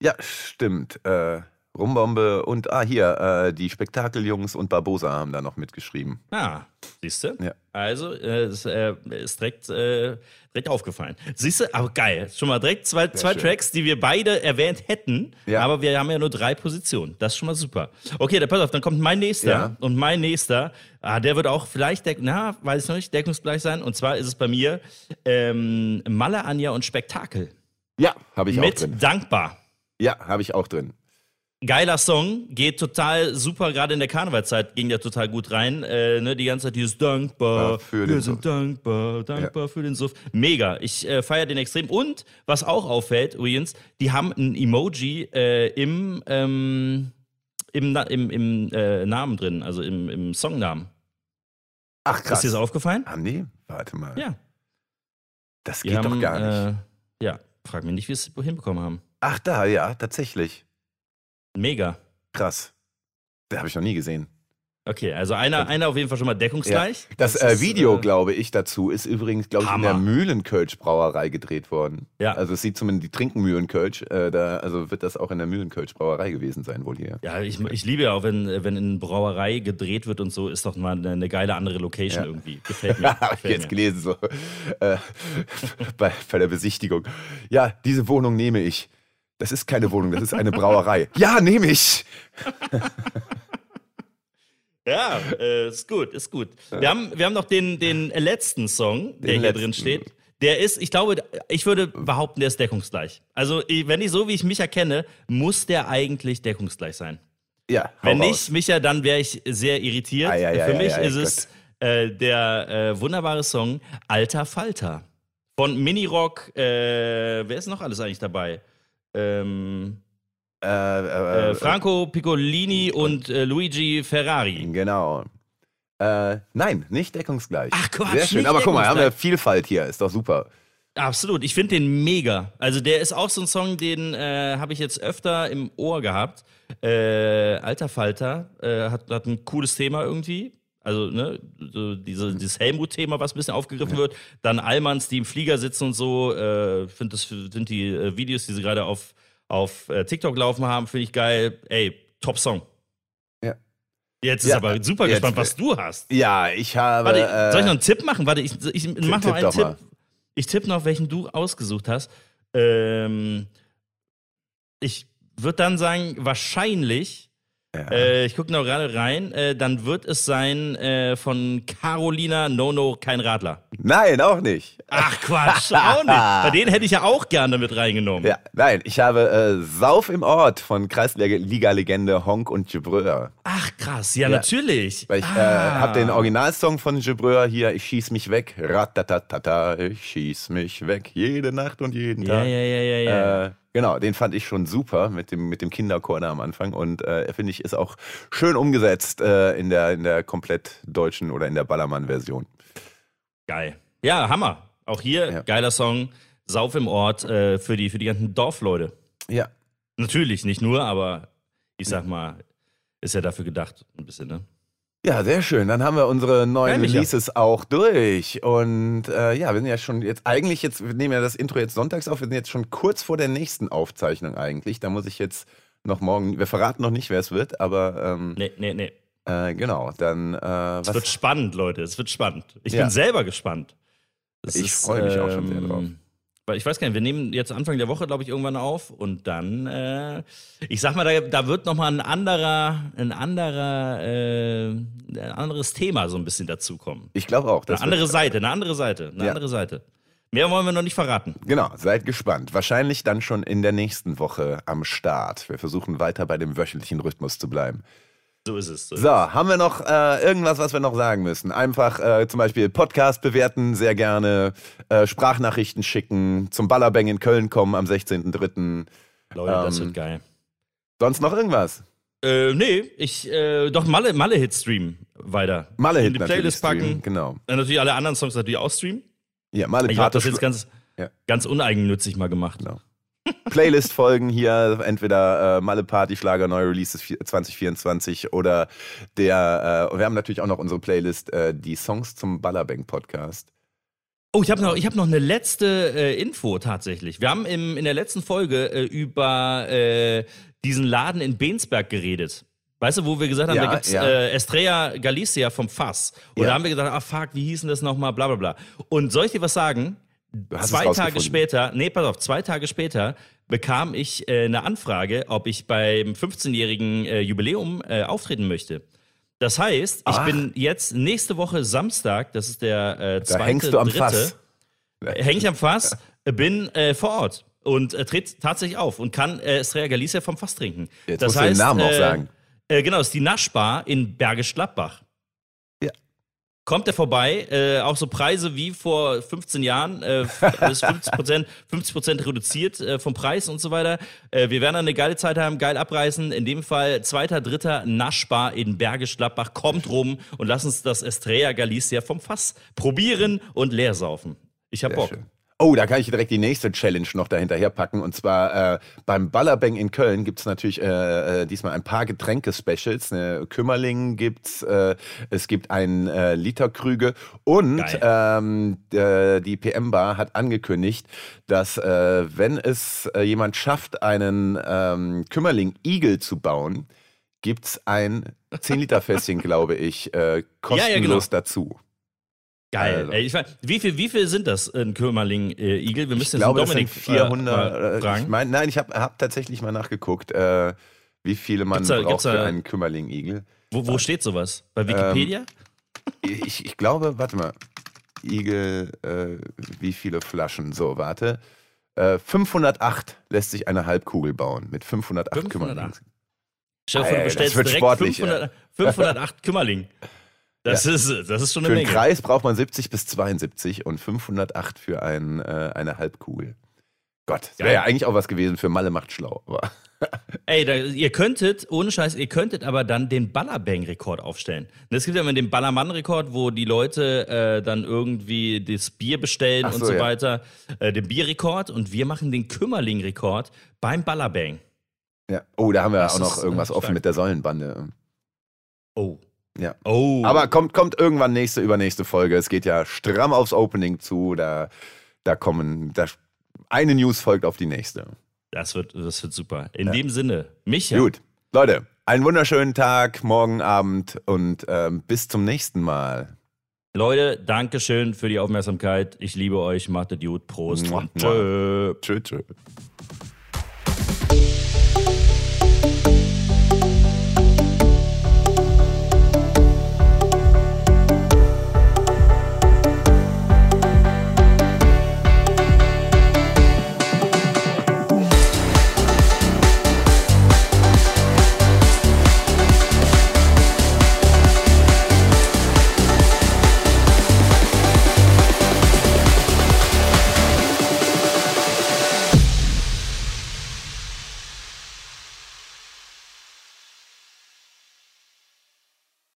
Ja, stimmt. Äh, Rumbombe und, ah, hier, äh, die Spektakeljungs und Barbosa haben da noch mitgeschrieben. Ah, siehst du? Ja. Also, äh, es äh, ist direkt, äh, direkt aufgefallen. Siehst du, aber geil. Schon mal direkt zwei, zwei schön. Tracks, die wir beide erwähnt hätten, Ja. aber wir haben ja nur drei Positionen. Das ist schon mal super. Okay, dann pass auf, dann kommt mein nächster. Ja. Und mein nächster, ah, der wird auch vielleicht, deck na, weiß ich noch nicht, deckungsgleich sein. Und zwar ist es bei mir ähm, Malle, Anja und Spektakel. Ja, habe ich auch Mit drin. Dankbar. Ja, habe ich auch drin. Geiler Song, geht total super, gerade in der Karnevalzeit ging der total gut rein. Äh, ne, die ganze Zeit dieses Dankbar, Ja, für wir den sind Suff. dankbar, dankbar für den Suff. Mega, ich äh, feiere den extrem. Und was auch auffällt übrigens, die haben ein Emoji äh, im, ähm, im, im, im äh, Namen drin, also im, im Songnamen. Ach, krass. Ist dir das aufgefallen? Ah, nee, warte mal. Ja. Das Die geht haben, doch gar nicht. Äh, ja, frag mich nicht, wie sie es hinbekommen haben. Ach, da, ja, tatsächlich. Mega. Krass. Das habe ich noch nie gesehen. Okay, also einer, einer auf jeden Fall schon mal deckungsgleich. Das, ist, äh, Video, äh, glaube ich, dazu ist übrigens, glaube ich, in der Hammer. Mühlenkölsch-Brauerei gedreht worden. Ja. Also es sieht zumindest, die trinken Mühlenkölsch, äh, da, also wird das auch in der Mühlenkölsch-Brauerei gewesen sein, wohl hier. Ja, ich, ich liebe ja auch, wenn, wenn in Brauerei gedreht wird und so, ist doch mal eine, eine geile andere Location Ja. irgendwie. Gefällt mir. Habe ich jetzt mir. gelesen, so äh, bei, bei der Besichtigung. Ja, diese Wohnung nehme ich. Das ist keine Wohnung, das ist eine Brauerei. Ja, nehme ich. Ja, äh, ist gut, ist gut. Wir, haben, wir haben noch den, den letzten Song, der Den hier letzten. drin steht. Der ist, ich glaube, ich würde behaupten, der ist deckungsgleich. Also, wenn ich so wie ich mich erkenne, muss der eigentlich deckungsgleich sein. Ja, Wenn raus. nicht, Micha, dann wäre ich sehr irritiert. Ah, ja, ja, Für ja, mich ist es äh, der äh, wunderbare Song Alter Falter von Minirock. Äh, wer ist noch alles eigentlich dabei? Ähm, Äh, äh, äh, Franco Piccolini und äh, Luigi Ferrari. Genau. Äh, nein, nicht deckungsgleich. Ach, Quatsch, Sehr schön. Aber guck mal, haben wir. Vielfalt hier, ist doch super. Absolut, ich finde den mega. Also der ist auch so ein Song, den äh, habe ich jetzt öfter im Ohr gehabt. Äh, Alter Falter äh, hat, hat ein cooles Thema irgendwie. Also, ne, so diese, dieses Helmut-Thema, was ein bisschen aufgegriffen wird. Dann Allmanns, die im Flieger sitzen und so. Äh, find das sind die äh, Videos, die sie gerade auf, auf äh, TikTok laufen haben, finde ich geil. Ey, Top-Song. Ja. Jetzt ist Ja, aber super jetzt- gespannt, was du hast. Ja, ich habe. Warte, äh, soll ich noch einen Tipp machen? Warte, ich, ich mach noch tipp einen doch Tipp. mal. Ich tippe noch, welchen du ausgesucht hast. Ähm, ich würde dann sagen, wahrscheinlich, ja. äh, ich gucke noch gerade rein, äh, dann wird es sein äh, von Carolina Nono, kein Radler. Nein, auch nicht. Ach Quatsch, auch nicht. Bei denen hätte ich ja auch gerne mit reingenommen. Ja, nein, ich habe äh, Sauf im Ort von Kreisliga-Legende Honk und Gebreur. Ach krass, ja, Ja. natürlich. Weil ich äh, Ah. habe den Originalsong von Gebreur hier, ich schieß mich weg, ratatatata, ich schieß mich weg, jede Nacht und jeden Ja, Tag. ja, ja, ja, ja. Äh, genau, den fand ich schon super mit dem, mit dem Kinderchor da am Anfang und äh, finde ich ist auch schön umgesetzt äh, in, der, in der komplett deutschen oder in der Ballermann-Version. Geil. Ja, Hammer. Auch hier, Ja. geiler Song. Sauf im Ort äh, für, die, für die ganzen Dorfleute. Ja, Natürlich, nicht nur, aber ich sag mal, ist ja dafür gedacht, ein bisschen, ne? Ja, sehr schön. Dann haben wir unsere neuen Micha. Releases auch durch. Und äh, ja, wir sind ja schon jetzt eigentlich jetzt, wir nehmen ja das Intro jetzt sonntags auf, wir sind jetzt schon kurz vor der nächsten Aufzeichnung eigentlich. Da muss ich jetzt noch morgen, wir verraten noch nicht, wer es wird, aber ähm, Nee, nee, nee. Äh, genau, dann äh, Es wird spannend, Leute. Es wird spannend. Ich Ja. bin selber gespannt. Es Ich freu mich auch schon sehr drauf. Weil ich weiß gar nicht, wir nehmen jetzt Anfang der Woche, glaube ich, irgendwann auf und dann, äh, ich sag mal, da, da wird nochmal ein anderer, ein anderer, äh, ein anderes Thema so ein bisschen dazukommen. Ich glaube auch. Eine Das andere Seite, eine andere Seite, eine Ja. andere Seite. Mehr wollen wir noch nicht verraten. Genau, seid gespannt. Wahrscheinlich dann schon in der nächsten Woche am Start. Wir versuchen weiter bei dem wöchentlichen Rhythmus zu bleiben. So ist es. So ist So, haben wir noch äh, irgendwas, was wir noch sagen müssen? Einfach äh, zum Beispiel Podcast bewerten, sehr gerne, äh, Sprachnachrichten schicken, zum Ballerbang in Köln kommen am 16.03. Leute, das ähm, wird geil. Sonst noch irgendwas? Äh, nee, ich, äh, doch Malle, Malle-Hit streamen weiter. Malle In Hit die natürlich Playlist packen. streamen, Genau. Äh, natürlich alle anderen Songs natürlich auch streamen. Ja, Malle Ich habe das jetzt ganz, Ja. ganz uneigennützig mal gemacht. Genau. Playlist-Folgen hier, entweder äh, Malle Party Schlager neue Releases vier- 2024 oder der, äh, wir haben natürlich auch noch unsere Playlist, äh, die Songs zum Ballerbang Podcast. Oh, ich habe noch, ich hab noch eine letzte äh, Info tatsächlich. Wir haben im, in der letzten Folge äh, über äh, diesen Laden in Bensberg geredet. Weißt du, wo wir gesagt haben, Ja, da gibt's ja. äh, Estrella Galicia vom Fass. Und Ja. da haben wir gesagt, ah fuck, wie hieß denn das nochmal, bla bla bla. Und soll ich dir was sagen? Es zwei Tage später, nee, pass auf, zwei Tage später bekam ich äh, eine Anfrage, ob ich beim 15-jährigen äh, Jubiläum äh, auftreten möchte. Das heißt, ich Ach. bin jetzt nächste Woche Samstag, das ist der äh, Da zweite, hängst du am dritte, Fass. Häng ich am Fass, bin äh, vor Ort und äh, tritt tatsächlich auf und kann äh, Estrella Galicia vom Fass trinken. Jetzt das musst du den heißt, Namen auch äh, sagen. Genau, ist die Naschbar in Bergisch Gladbach. Kommt er vorbei, äh, auch so Preise wie vor 15 Jahren, äh, alles 50 Prozent 50 reduziert äh, vom Preis und so weiter. Äh, wir werden eine geile Zeit haben, geil abreißen. In dem Fall zweiter, dritter Naschbar in Bergisch Gladbach. Kommt rum und lass uns das Estrella Galicia vom Fass probieren und leer saufen. Ich hab Sehr Bock. schön. Oh, da kann ich direkt die nächste Challenge noch dahinterher packen. Und zwar äh, beim Ballerbang in Köln gibt es natürlich äh, äh, diesmal ein paar Getränke-Specials. Ne? Kümmerling gibt's, äh, es gibt ein äh, Liter Krüge und ähm, der, die PM-Bar hat angekündigt, dass äh, wenn es äh, jemand schafft, einen ähm, Kümmerling-Igel zu bauen, gibt's ein 10-Liter-Fässchen, glaube ich, äh, kostenlos ja, genau. dazu. Geil. Also. Ey, ich weiß, wie viel, wie viel sind das, ein Kümmerling-Igel? Wir müssen Ich glaube, es den sind Dominik 400. äh, äh, fragen. ich mein, nein, ich habe hab tatsächlich mal nachgeguckt, äh, wie viele man Gibt's da- braucht gibt's da- für einen Kümmerling-Igel. Wo, wo steht sowas? Bei Wikipedia? Ich, ich glaube, warte mal, Igel, äh, wie viele Flaschen? So, warte. Äh, 508 lässt sich eine Halbkugel bauen mit 508, 508. Kümmerlingen. Stell dir vor, du das bestellst wird direkt sportlich, 500, 508 Kümmerling. Das, ist, das ist schon Für eine einen Menge. Kreis braucht man 70 bis 72 und 508 für ein, äh, eine Halbkugel. Gott, das wäre ja eigentlich auch was gewesen für Malle macht schlau. Ey, da, ihr könntet, ohne Scheiß, ihr könntet aber dann den Ballerbang-Rekord aufstellen. Es gibt ja immer den Ballermann-Rekord, wo die Leute äh, dann irgendwie das Bier bestellen Ach und so, so ja. weiter. Äh, den Bierrekord und wir machen den Kümmerling-Rekord beim Ballerbang. ja. Oh, da haben wir Das auch noch äh, irgendwas offen mit der Säulenbande. Oh. Ja. Oh. Aber kommt, kommt irgendwann nächste, übernächste Folge. Es geht ja stramm aufs Opening zu. Da, da kommen, da, eine News folgt auf die nächste. das wird, das wird super. In dem Sinne, Micha. Gut. Leute, einen wunderschönen Tag, morgen Abend und ähm, bis zum nächsten Mal. Leute, danke schön für die Aufmerksamkeit. Ich liebe euch. Macht es gut. Prost. Mua, tschö. Tschö, tschö.